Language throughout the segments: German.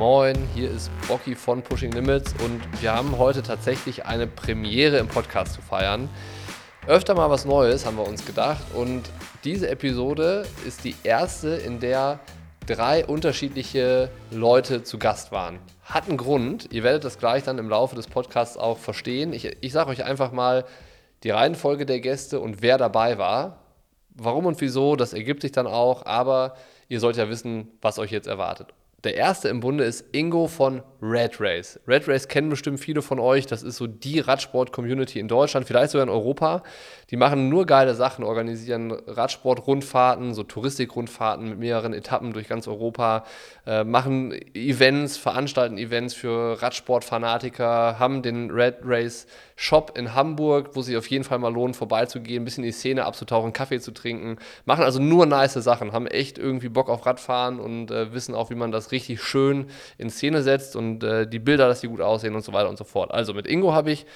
Moin, hier ist Bocky von Pushing Limits und wir haben heute tatsächlich eine Premiere im Podcast zu feiern. Öfter mal was Neues, haben wir uns gedacht. Und diese Episode ist die erste, in der drei unterschiedliche Leute zu Gast waren. Hat einen Grund. Ihr werdet das gleich dann im Laufe des Podcasts auch verstehen. Ich, ich sage euch einfach mal die Reihenfolge der Gäste und wer dabei war. Warum und wieso, das ergibt sich dann auch. Aber ihr sollt ja wissen, was euch jetzt erwartet. Der erste im Bunde ist Ingo von Red Race. Red Race kennen bestimmt viele von euch. Das ist so die Radsport-Community in Deutschland, vielleicht sogar in Europa. Die machen nur geile Sachen, organisieren Radsport-Rundfahrten, so Touristik-Rundfahrten mit mehreren Etappen durch ganz Europa, äh, machen Events, veranstalten Events für Radsport-Fanatiker, haben den Red Race Shop in Hamburg, wo sich auf jeden Fall mal lohnt, vorbeizugehen, ein bisschen in die Szene abzutauchen, Kaffee zu trinken. Machen also nur nice Sachen, haben echt irgendwie Bock auf Radfahren und äh, wissen auch, wie man das richtig schön in Szene setzt und äh, die Bilder, dass die gut aussehen und so weiter und so fort. Also mit Ingo habe ich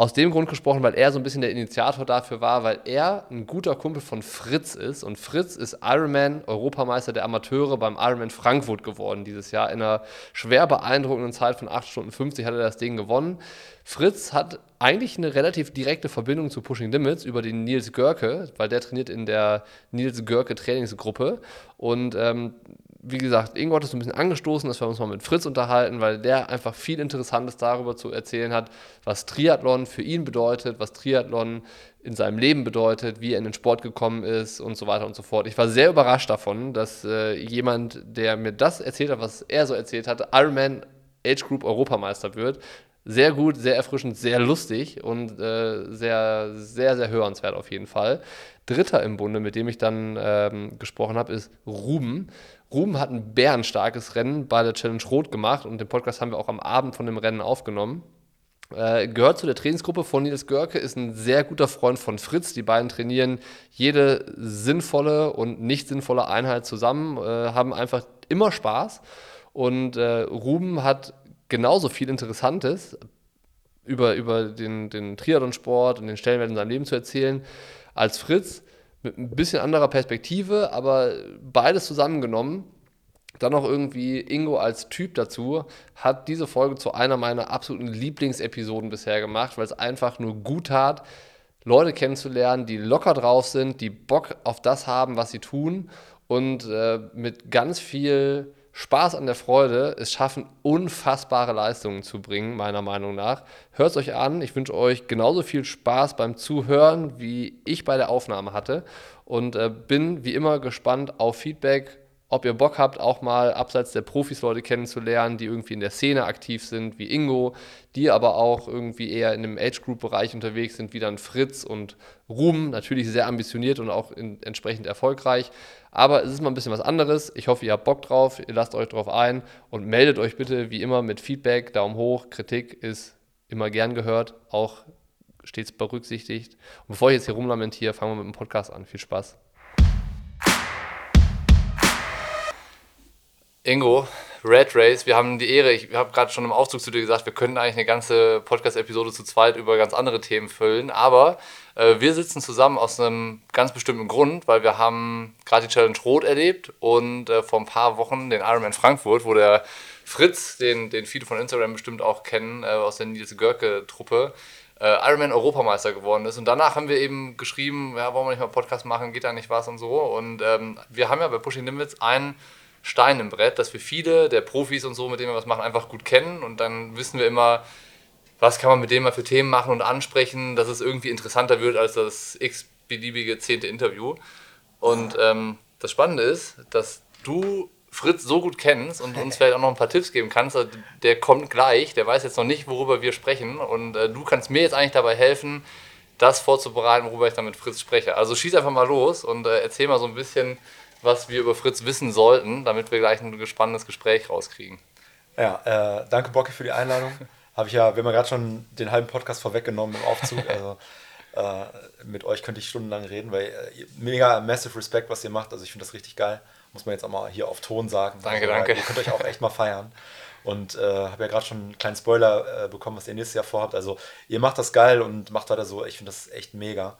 aus dem Grund gesprochen, weil er so ein bisschen der Initiator dafür war, weil er ein guter Kumpel von Fritz ist. Und Fritz ist Ironman, Europameister der Amateure beim Ironman Frankfurt geworden dieses Jahr. In einer schwer beeindruckenden Zeit von 8 Stunden 50 hat er das Ding gewonnen. Fritz hat eigentlich eine relativ direkte Verbindung zu Pushing Limits über den Nils Görke, weil der trainiert in der Nils Görke Trainingsgruppe. Und ähm, wie gesagt, Ingo hat es ein bisschen angestoßen, dass wir uns mal mit Fritz unterhalten, weil der einfach viel Interessantes darüber zu erzählen hat, was Triathlon für ihn bedeutet, was Triathlon in seinem Leben bedeutet, wie er in den Sport gekommen ist und so weiter und so fort. Ich war sehr überrascht davon, dass äh, jemand, der mir das erzählt hat, was er so erzählt hat, Ironman Age Group Europameister wird. Sehr gut, sehr erfrischend, sehr lustig und äh, sehr, sehr, sehr hörenswert auf jeden Fall. Dritter im Bunde, mit dem ich dann ähm, gesprochen habe, ist Ruben. Ruben hat ein bärenstarkes Rennen bei der Challenge Rot gemacht und den Podcast haben wir auch am Abend von dem Rennen aufgenommen. Äh, gehört zu der Trainingsgruppe von Nils Görke, ist ein sehr guter Freund von Fritz. Die beiden trainieren jede sinnvolle und nicht sinnvolle Einheit zusammen, äh, haben einfach immer Spaß. Und äh, Ruben hat genauso viel Interessantes über, über den, den Triathlon-Sport und den Stellenwert in seinem Leben zu erzählen als Fritz mit ein bisschen anderer Perspektive, aber beides zusammengenommen, dann noch irgendwie Ingo als Typ dazu, hat diese Folge zu einer meiner absoluten Lieblingsepisoden bisher gemacht, weil es einfach nur gut tat, Leute kennenzulernen, die locker drauf sind, die Bock auf das haben, was sie tun und äh, mit ganz viel Spaß an der Freude es schaffen, unfassbare Leistungen zu bringen, meiner Meinung nach. Hört es euch an. Ich wünsche euch genauso viel Spaß beim Zuhören, wie ich bei der Aufnahme hatte. Und äh, bin wie immer gespannt auf Feedback ob ihr Bock habt, auch mal abseits der Profis Leute kennenzulernen, die irgendwie in der Szene aktiv sind, wie Ingo, die aber auch irgendwie eher in dem Age-Group-Bereich unterwegs sind, wie dann Fritz und Ruhm, natürlich sehr ambitioniert und auch in, entsprechend erfolgreich. Aber es ist mal ein bisschen was anderes. Ich hoffe, ihr habt Bock drauf, ihr lasst euch drauf ein und meldet euch bitte wie immer mit Feedback, Daumen hoch, Kritik ist immer gern gehört, auch stets berücksichtigt. Und bevor ich jetzt hier rumlamentiere, fangen wir mit dem Podcast an. Viel Spaß. Ingo, Red Race, wir haben die Ehre, ich habe gerade schon im Aufzug zu dir gesagt, wir könnten eigentlich eine ganze Podcast-Episode zu zweit über ganz andere Themen füllen, aber äh, wir sitzen zusammen aus einem ganz bestimmten Grund, weil wir haben gerade die Challenge Rot erlebt und äh, vor ein paar Wochen den Ironman Frankfurt, wo der Fritz, den, den viele von Instagram bestimmt auch kennen, äh, aus der Nils Görke-Truppe, äh, Ironman Europameister geworden ist. Und danach haben wir eben geschrieben, ja, wollen wir nicht mal Podcast machen, geht da nicht was und so. Und ähm, wir haben ja bei Pushing Limits einen Stein im Brett, dass wir viele der Profis und so, mit denen wir was machen, einfach gut kennen und dann wissen wir immer, was kann man mit denen mal für Themen machen und ansprechen, dass es irgendwie interessanter wird als das x-beliebige zehnte Interview. Und ähm, das Spannende ist, dass du Fritz so gut kennst und uns vielleicht auch noch ein paar Tipps geben kannst. Also der kommt gleich, der weiß jetzt noch nicht, worüber wir sprechen und äh, du kannst mir jetzt eigentlich dabei helfen, das vorzubereiten, worüber ich dann mit Fritz spreche. Also schieß einfach mal los und äh, erzähl mal so ein bisschen, was wir über Fritz wissen sollten, damit wir gleich ein spannendes Gespräch rauskriegen. Ja, äh, danke Bocke für die Einladung. Habe ich ja, wir haben ja gerade schon den halben Podcast vorweggenommen im Aufzug. Also äh, mit euch könnte ich stundenlang reden, weil äh, mega massive Respekt, was ihr macht. Also ich finde das richtig geil. Muss man jetzt auch mal hier auf Ton sagen. Danke, also, danke. Ihr könnt euch auch echt mal feiern. Und äh, habe ja gerade schon einen kleinen Spoiler äh, bekommen, was ihr nächstes Jahr vorhabt. Also ihr macht das geil und macht weiter so. Ich finde das echt mega.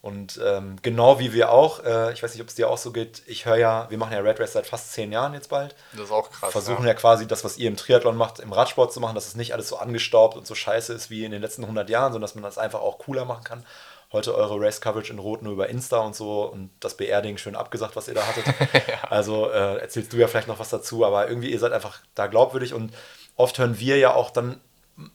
Und ähm, genau wie wir auch, äh, ich weiß nicht, ob es dir auch so geht, ich höre ja, wir machen ja Red Race seit fast zehn Jahren jetzt bald. Das ist auch krass. Versuchen ja. ja. quasi das, was ihr im Triathlon macht, im Radsport zu machen, dass es nicht alles so angestaubt und so scheiße ist wie in den letzten 100 Jahren, sondern dass man das einfach auch cooler machen kann. Heute eure Race-Coverage in Rot nur über Insta und so und das BR-Ding schön abgesagt, was ihr da hattet. ja. Also äh, erzählst du ja vielleicht noch was dazu, aber irgendwie ihr seid einfach da glaubwürdig und oft hören wir ja auch dann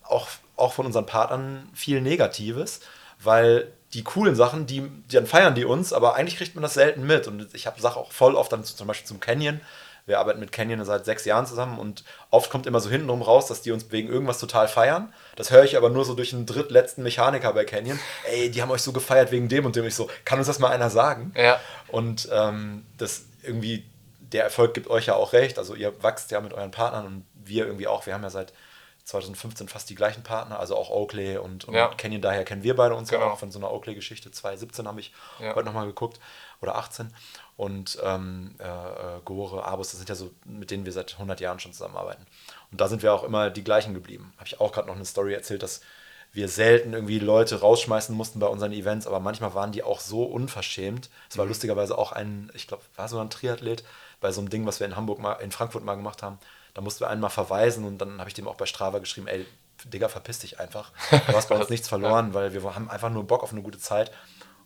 auch, auch von unseren Partnern viel Negatives, weil die coolen Sachen, die, die dann feiern die uns, aber eigentlich kriegt man das selten mit. Und ich habe Sache auch voll oft dann zum Beispiel zum Canyon. Wir arbeiten mit Canyon seit sechs Jahren zusammen und oft kommt immer so hintenrum raus, dass die uns wegen irgendwas total feiern. Das höre ich aber nur so durch einen drittletzten Mechaniker bei Canyon. Ey, die haben euch so gefeiert wegen dem und dem. Ich so, kann uns das mal einer sagen? Ja. Und ähm, das irgendwie, der Erfolg gibt euch ja auch recht. Also ihr wachst ja mit euren Partnern und wir irgendwie auch. Wir haben ja seit 2015 fast die gleichen Partner, also auch Oakley und, und ja. Canyon, daher kennen wir beide uns genau. ja auch von so einer Oakley-Geschichte. 2017 habe ich ja. heute nochmal geguckt oder 18 und ähm, äh, äh, Gore, Abus, das sind ja so, mit denen wir seit 100 Jahren schon zusammenarbeiten. Und da sind wir auch immer die gleichen geblieben. Habe ich auch gerade noch eine Story erzählt, dass wir selten irgendwie Leute rausschmeißen mussten bei unseren Events, aber manchmal waren die auch so unverschämt. Es war mhm. lustigerweise auch ein, ich glaube, war so ein Triathlet bei so einem Ding, was wir in Hamburg mal, in Frankfurt mal gemacht haben da mussten wir einmal verweisen und dann habe ich dem auch bei Strava geschrieben, ey, Digga, verpiss dich einfach. Du hast bei uns nichts verloren, weil wir haben einfach nur Bock auf eine gute Zeit.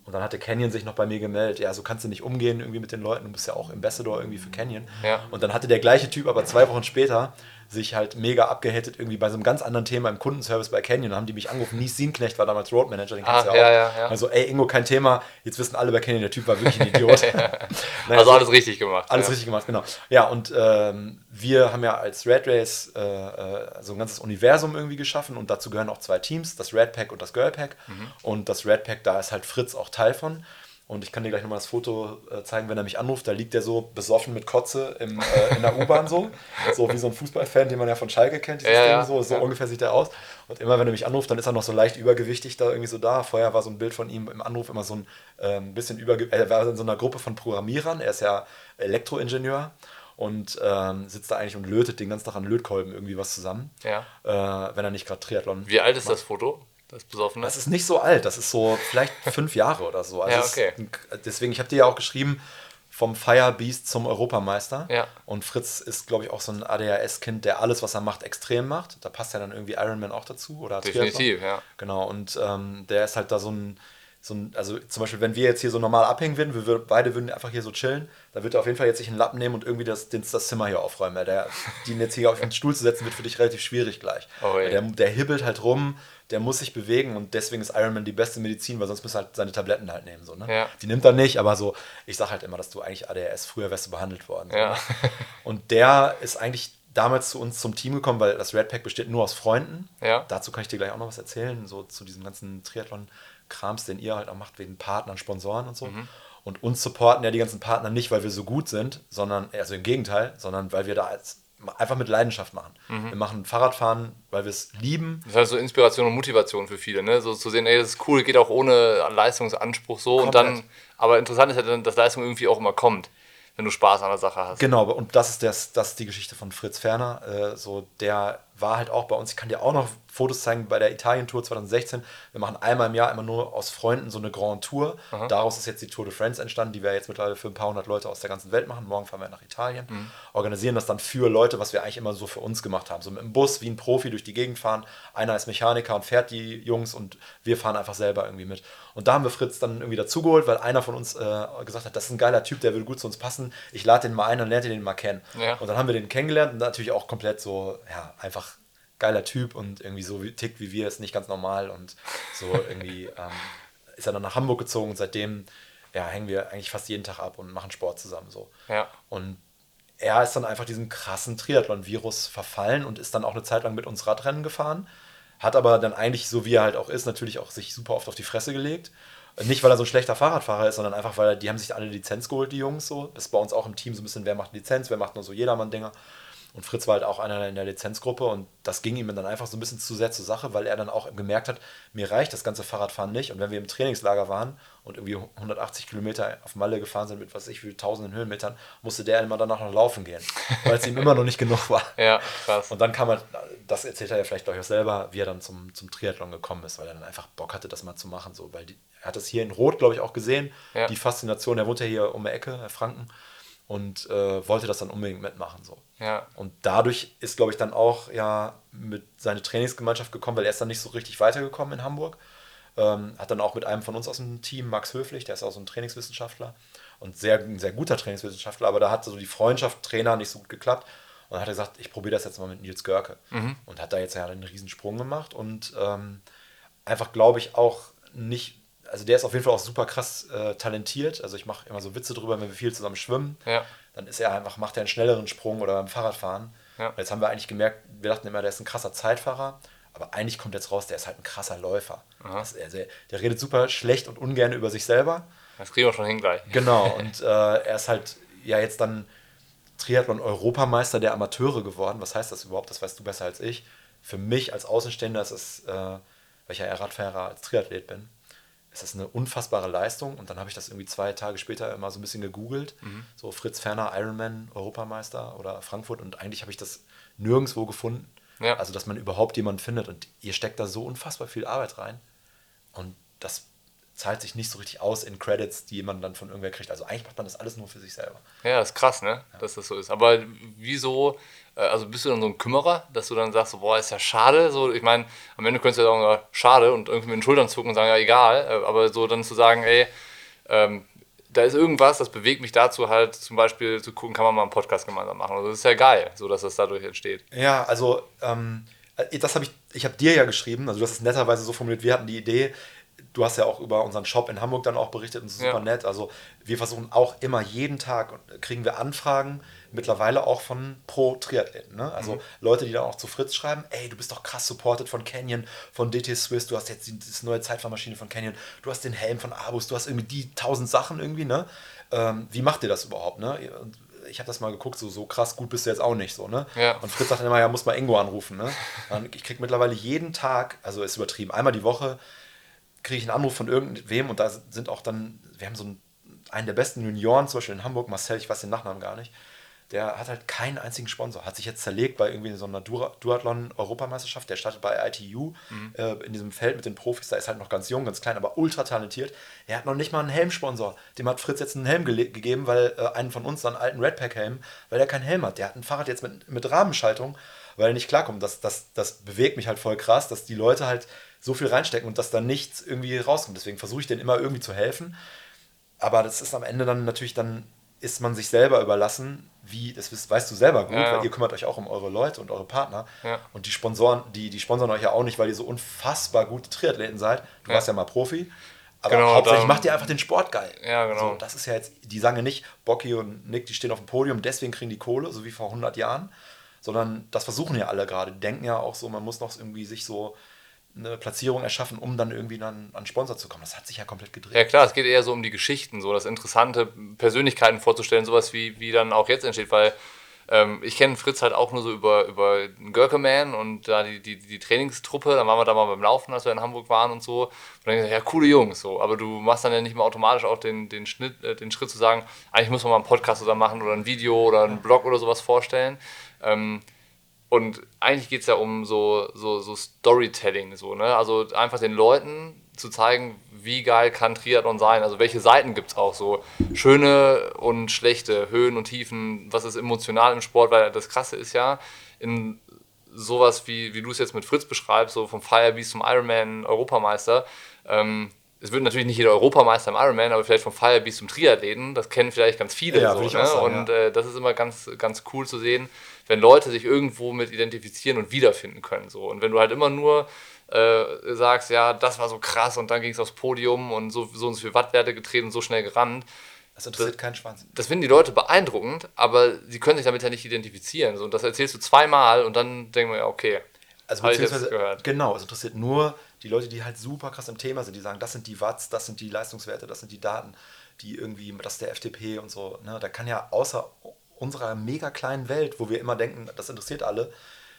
Und dann hatte Canyon sich noch bei mir gemeldet, ja, so kannst du nicht umgehen irgendwie mit den Leuten, du bist ja auch Ambassador irgendwie für Canyon. Ja. Und dann hatte der gleiche Typ aber zwei Wochen später sich halt mega abgehatet irgendwie bei so einem ganz anderen Thema im Kundenservice bei Canyon. Da haben die mich angerufen. Nies Sienknecht war damals Road Manager, den kennst du ja, ja auch. Ja, also, ey, Ingo, kein Thema. Jetzt wissen alle bei Canyon, der Typ war wirklich ein Idiot. naja, also alles richtig gemacht. Alles richtig gemacht, genau. Ja, und ähm, wir haben ja als Red Race äh, äh, so ein ganzes Universum irgendwie geschaffen und dazu gehören auch zwei Teams, das Red Pack und das Girl Pack. Mhm. Und das Red Pack, da ist halt Fritz auch Teil von. Und ich kann dir gleich nochmal das Foto äh, zeigen, wenn er mich anruft. Da liegt er so besoffen mit Kotze im, äh, in der U-Bahn so. So wie so ein Fußballfan, den man ja von Schalke kennt. Ja, ja, so so ja. ungefähr sieht er aus. Und immer wenn er mich anruft, dann ist er noch so leicht übergewichtig da irgendwie so da. Vorher war so ein Bild von ihm im Anruf immer so ein äh, bisschen übergewichtig. Er war in so einer Gruppe von Programmierern. Er ist ja Elektroingenieur und ähm, sitzt da eigentlich und lötet den ganzen Tag an Lötkolben irgendwie was zusammen. Ja. Äh, wenn er nicht gerade Triathlon Wie alt ist macht. das Foto? Das Besoffene? Das ist nicht so alt, das ist so vielleicht fünf Jahre oder so. Also ja, okay. Ist, deswegen, ich habe dir ja auch geschrieben, vom Firebeast zum Europameister. Ja. Und Fritz ist, glaube ich, auch so ein ADHS-Kind, der alles, was er macht, extrem macht. Da passt ja dann irgendwie Ironman auch dazu. Oder Definitiv, ja. Genau, und ähm, der ist halt da so ein, so ein, also zum Beispiel, wenn wir jetzt hier so normal abhängen würden, wir beide würden einfach hier so chillen, da wird er auf jeden Fall jetzt sich einen Lappen nehmen und irgendwie das, das Zimmer hier aufräumen. Der, den jetzt hier auf den Stuhl zu setzen, wird für dich relativ schwierig gleich. Oh, der, der hibbelt halt rum, der muss sich bewegen und deswegen ist Ironman die beste Medizin, weil sonst müsste er halt seine Tabletten halt nehmen. So, ne? Ja. Die nimmt er nicht, aber so, ich sag halt immer, dass du eigentlich ADHS früher wärst du behandelt worden. So, ja. ne? Und der ist eigentlich damals zu uns zum Team gekommen, weil das Red Pack besteht nur aus Freunden. Ja. Dazu kann ich dir gleich auch noch was erzählen, so zu diesem ganzen Triathlon-Krams, den ihr halt auch macht, wegen Partnern, Sponsoren und so. Mhm. Und uns supporten ja die ganzen Partner nicht, weil wir so gut sind, sondern, also im Gegenteil, sondern weil wir da als einfach mit Leidenschaft machen. Mhm. Wir machen Fahrradfahren, weil wir es lieben. Das ist halt so Inspiration und Motivation für viele, ne? So zu sehen, ey, das ist cool, geht auch ohne Leistungsanspruch so Komplett. und dann, aber interessant ist halt, dass Leistung irgendwie auch immer kommt, wenn du Spaß an der Sache hast. Genau, und das ist, das, das ist die Geschichte von Fritz Ferner. Äh, so, der war halt auch bei uns, ich kann dir auch noch Fotos zeigen bei der Italien-Tour 2016. Wir machen einmal im Jahr immer nur aus Freunden so eine Grand Tour. Aha. Daraus ist jetzt die Tour de France entstanden, die wir jetzt mittlerweile für ein paar hundert Leute aus der ganzen Welt machen. Morgen fahren wir nach Italien. Mhm. Organisieren das dann für Leute, was wir eigentlich immer so für uns gemacht haben. So mit dem Bus wie ein Profi durch die Gegend fahren. Einer ist Mechaniker und fährt die Jungs und wir fahren einfach selber irgendwie mit. Und da haben wir Fritz dann irgendwie dazugeholt, weil einer von uns äh, gesagt hat, das ist ein geiler Typ, der würde gut zu uns passen. Ich lade den mal ein und lerne den mal kennen. Ja. Und dann haben wir den kennengelernt und natürlich auch komplett so, ja, einfach geiler Typ und irgendwie so wie, tickt wie wir, ist nicht ganz normal und so irgendwie ähm, ist er dann nach Hamburg gezogen und seitdem ja, hängen wir eigentlich fast jeden Tag ab und machen Sport zusammen so. Ja. Und er ist dann einfach diesem krassen Triathlon-Virus verfallen und ist dann auch eine Zeit lang mit uns Radrennen gefahren, hat aber dann eigentlich, so wie er halt auch ist, natürlich auch sich super oft auf die Fresse gelegt. Nicht, weil er so ein schlechter Fahrradfahrer ist, sondern einfach, weil die haben sich alle Lizenz geholt, die Jungs so. Das ist bei uns auch im Team so ein bisschen, wer macht Lizenz, wer macht nur so Jedermann-Dinger. Und Fritz war halt auch einer in der Lizenzgruppe und das ging ihm dann einfach so ein bisschen zu sehr zur Sache, weil er dann auch gemerkt hat, mir reicht das ganze Fahrradfahren nicht. Und wenn wir im Trainingslager waren und irgendwie 180 Kilometer auf Malle gefahren sind mit was ich wie tausenden Höhenmetern, musste der immer danach noch laufen gehen, weil es ihm immer noch nicht genug war. Ja, krass. Und dann kam er, das erzählt er ja vielleicht auch selber, wie er dann zum, zum Triathlon gekommen ist, weil er dann einfach Bock hatte, das mal zu machen. So, weil die, er hat das hier in Rot, glaube ich, auch gesehen, ja. die Faszination. Er wohnt ja hier um die Ecke, Herr Franken und äh, wollte das dann unbedingt mitmachen. So. Ja. Und dadurch ist, glaube ich, dann auch ja mit seine Trainingsgemeinschaft gekommen, weil er ist dann nicht so richtig weitergekommen in Hamburg. Ähm, hat dann auch mit einem von uns aus dem Team, Max Höflich, der ist auch so ein Trainingswissenschaftler und sehr, ein sehr guter Trainingswissenschaftler, aber da hat so die Freundschaft Trainer nicht so gut geklappt. Und dann hat er gesagt, ich probiere das jetzt mal mit Nils Görke. Mhm. Und hat da jetzt ja einen riesen Sprung gemacht und ähm, einfach, glaube ich, auch nicht also der ist auf jeden Fall auch super krass äh, talentiert. Also ich mache immer so Witze drüber, wenn wir viel zusammen schwimmen. Ja. Dann ist er einfach, macht er einen schnelleren Sprung oder beim Fahrradfahren. Ja. jetzt haben wir eigentlich gemerkt, wir dachten immer, der ist ein krasser Zeitfahrer, aber eigentlich kommt jetzt raus, der ist halt ein krasser Läufer. Das, also, der redet super schlecht und ungern über sich selber. Das kriegen wir schon hin gleich. Genau, und äh, er ist halt ja jetzt dann Triathlon-Europameister der Amateure geworden. Was heißt das überhaupt? Das weißt du besser als ich. Für mich als Außenstehender ist es, äh, weil ich ja Radfahrer als Triathlet bin, ist das eine unfassbare Leistung. Und dann habe ich das irgendwie zwei Tage später immer so ein bisschen gegoogelt. Mhm. So Fritz Ferner, Ironman, Europameister oder Frankfurt. Und eigentlich habe ich das nirgendwo gefunden. Ja. Also, dass man überhaupt jemanden findet. Und ihr steckt da so unfassbar viel Arbeit rein. Und das zahlt sich nicht so richtig aus in Credits, die jemand dann von irgendwer kriegt. Also eigentlich macht man das alles nur für sich selber. Ja, das ist krass, ne? Ja. Dass das so ist. Aber wieso, äh, also bist du dann so ein Kümmerer, dass du dann sagst, so, boah, ist ja schade. So, ich meine, am Ende könntest du ja sagen, schade und irgendwie mit den Schultern zucken und sagen, ja, egal. Äh, aber so dann zu sagen, ey, ähm, da ist irgendwas, das bewegt mich dazu halt zum Beispiel zu gucken, kann man mal einen Podcast gemeinsam machen. Also das ist ja geil, so dass das dadurch entsteht. Ja, also ähm, äh, das habe ich, ich habe dir ja geschrieben, also du hast es netterweise so formuliert, wir hatten die Idee, du hast ja auch über unseren Shop in Hamburg dann auch berichtet und super ja. nett. Also wir versuchen auch immer jeden Tag kriegen wir Anfragen, mittlerweile auch von Pro-Triathleten. Ne? Also mhm. Leute, die dann auch zu Fritz schreiben, ey, du bist doch krass supported von Canyon, von DT Swiss, du hast jetzt die, die neue Zeitfahrmaschine von Canyon, du hast den Helm von Abus, du hast irgendwie die tausend Sachen irgendwie, ne? Ähm, wie macht ihr das überhaupt, ne? Ich habe das mal geguckt, so, so krass gut bist du jetzt auch nicht so, ne? Ja. Und Fritz sagt dann immer, ja, muss mal Ingo anrufen, ne? Und ich kriege mittlerweile jeden Tag, also ist übertrieben, einmal die Woche kriege ich einen Anruf von irgendwem und da sind auch dann, wir haben so einen, einen der besten Junioren, zum Beispiel in Hamburg, Marcel, ich weiß den Nachnamen gar nicht, der hat halt keinen einzigen Sponsor, hat sich jetzt zerlegt bei irgendwie so einer Duathlon-Europameisterschaft, der startet bei ITU mhm. äh, in diesem Feld mit den Profis, da ist halt noch ganz jung, ganz klein, aber ultra talentiert. Er hat noch nicht mal einen Helmsponsor. Dem hat Fritz jetzt einen Helm ge gegeben, weil äh, einen von uns, einen alten Redpack-Helm, weil er keinen Helm hat. Der hat ein Fahrrad jetzt mit, mit Rahmenschaltung, weil er nicht klarkommt. Das, das, das bewegt mich halt voll krass, dass die Leute halt so viel reinstecken und dass da nichts irgendwie rauskommt. Deswegen versuche ich denen immer irgendwie zu helfen. Aber das ist am Ende dann natürlich, dann ist man sich selber überlassen, wie, das weißt du selber gut, ja, ja. weil ihr kümmert euch auch um eure Leute und eure Partner. Ja. Und die Sponsoren, die, die sponsern euch ja auch nicht, weil ihr so unfassbar gute Triathleten seid. Du warst ja mal Profi. Aber genau, hauptsächlich macht ihr einfach den Sport geil. Ja, genau. So, das ist ja jetzt, die sagen ja nicht, Bocky und Nick, die stehen auf dem Podium, deswegen kriegen die Kohle, so wie vor 100 Jahren. Sondern das versuchen ja alle gerade. Die denken ja auch so, man muss noch irgendwie sich so eine Platzierung erschaffen, um dann irgendwie dann an Sponsor zu kommen. Das hat sich ja komplett gedreht. Ja klar, es geht eher so um die Geschichten, so das interessante Persönlichkeiten vorzustellen, sowas wie, wie dann auch jetzt entsteht, weil ähm, ich kenne Fritz halt auch nur so über, über Görkeman und da die, die, die Trainingstruppe, dann waren wir da mal beim Laufen, als wir in Hamburg waren und so. Und dann gesagt, ja, coole Jungs, so. Aber du machst dann ja nicht mehr automatisch auch den, den, Schnitt, äh, den Schritt zu sagen, eigentlich muss man mal einen Podcast zusammen machen oder ein Video oder einen Blog oder sowas vorstellen. Ähm, und eigentlich geht es ja um so, so, so Storytelling, so, ne? Also einfach den Leuten zu zeigen, wie geil kann Triathlon sein. Also welche Seiten gibt es auch so. Schöne und schlechte, Höhen und Tiefen, was ist emotional im Sport, weil das Krasse ist ja, in sowas wie, wie du es jetzt mit Fritz beschreibst, so vom Firebeast zum Ironman Europameister, ähm, es wird natürlich nicht jeder Europameister im Ironman, aber vielleicht vom Firebeast zum Triathleten, das kennen vielleicht ganz viele. Ja, so, ne? sagen, und äh, das ist immer ganz, ganz cool zu sehen, wenn Leute sich irgendwo mit identifizieren und wiederfinden können. So. Und wenn du halt immer nur äh, sagst, ja, das war so krass und dann ging es aufs Podium und so, so und so viele Wattwerte getreten und so schnell gerannt. Das interessiert das, keinen Schwanz. Das finden die Leute beeindruckend, aber sie können sich damit ja nicht identifizieren. So, und das erzählst du zweimal und dann denken wir, ja, okay. Also beziehungsweise, genau, es interessiert nur die Leute, die halt super krass im Thema sind, die sagen, das sind die Watts, das sind die Leistungswerte, das sind die Daten, die irgendwie, das ist der FTP und so. Ne? Da kann ja außer unserer mega kleinen Welt, wo wir immer denken, das interessiert alle,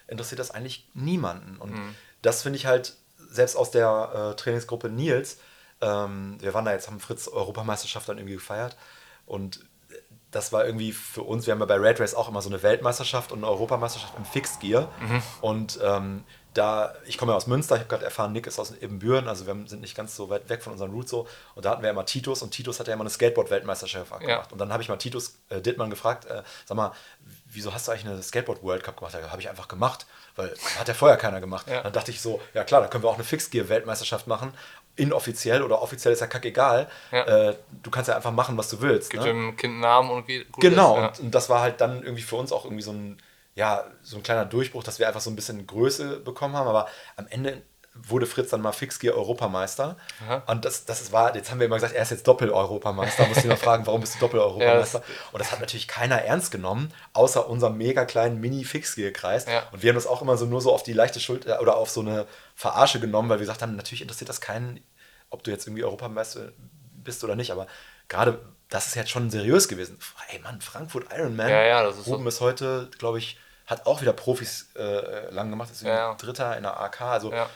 interessiert das eigentlich niemanden. Und mhm. das finde ich halt, selbst aus der äh, Trainingsgruppe Nils, ähm, wir waren da jetzt, haben Fritz Europameisterschaft dann irgendwie gefeiert und das war irgendwie für uns, wir haben ja bei Red Race auch immer so eine Weltmeisterschaft und eine Europameisterschaft im Fixed Gear. Mhm. Und ähm, da, ich komme ja aus Münster, ich habe gerade erfahren, Nick ist aus Ebenbüren, also wir sind nicht ganz so weit weg von unseren Roots so. Und da hatten wir immer Titus und Titus hat ja immer eine Skateboard-Weltmeisterschaft gemacht. Ja. Und dann habe ich mal Titus äh, Dittmann gefragt, äh, sag mal, wieso hast du eigentlich eine Skateboard-World Cup gemacht? Da habe ich einfach gemacht, weil hat ja vorher keiner gemacht. Ja. Dann dachte ich so, ja klar, da können wir auch eine Fixed Gear-Weltmeisterschaft machen inoffiziell oder offiziell ist ja kackegal. Ja. Äh, du kannst ja einfach machen, was du willst. Gibt ne? dem Kind einen Namen und geht gut Genau, ist, und, und, das war halt dann irgendwie für uns auch irgendwie so ein, ja, so ein kleiner Durchbruch, dass wir einfach so ein bisschen Größe bekommen haben. Aber am Ende wurde Fritz dann mal Fixgear Europameister. Aha. Und das, das war, jetzt haben wir immer gesagt, er ist jetzt Doppel-Europameister. Muss ich mal fragen, warum bist du Doppel-Europameister? ja, und das hat natürlich keiner ernst genommen, außer unserem mega kleinen Mini-Fixgear-Kreis. Ja. Und wir haben das auch immer so nur so auf die leichte Schulter oder auf so eine Verarsche genommen, weil wir gesagt haben, natürlich interessiert das keinen ob du jetzt irgendwie Europameister bist oder nicht, aber gerade das ist jetzt schon seriös gewesen. Ey Mann, Frankfurt Ironman. Ja, ja, das ist Ruben so. ist heute, glaube ich, hat auch wieder Profis äh, lang gemacht, ist ja. Dritter in der AK, also ja.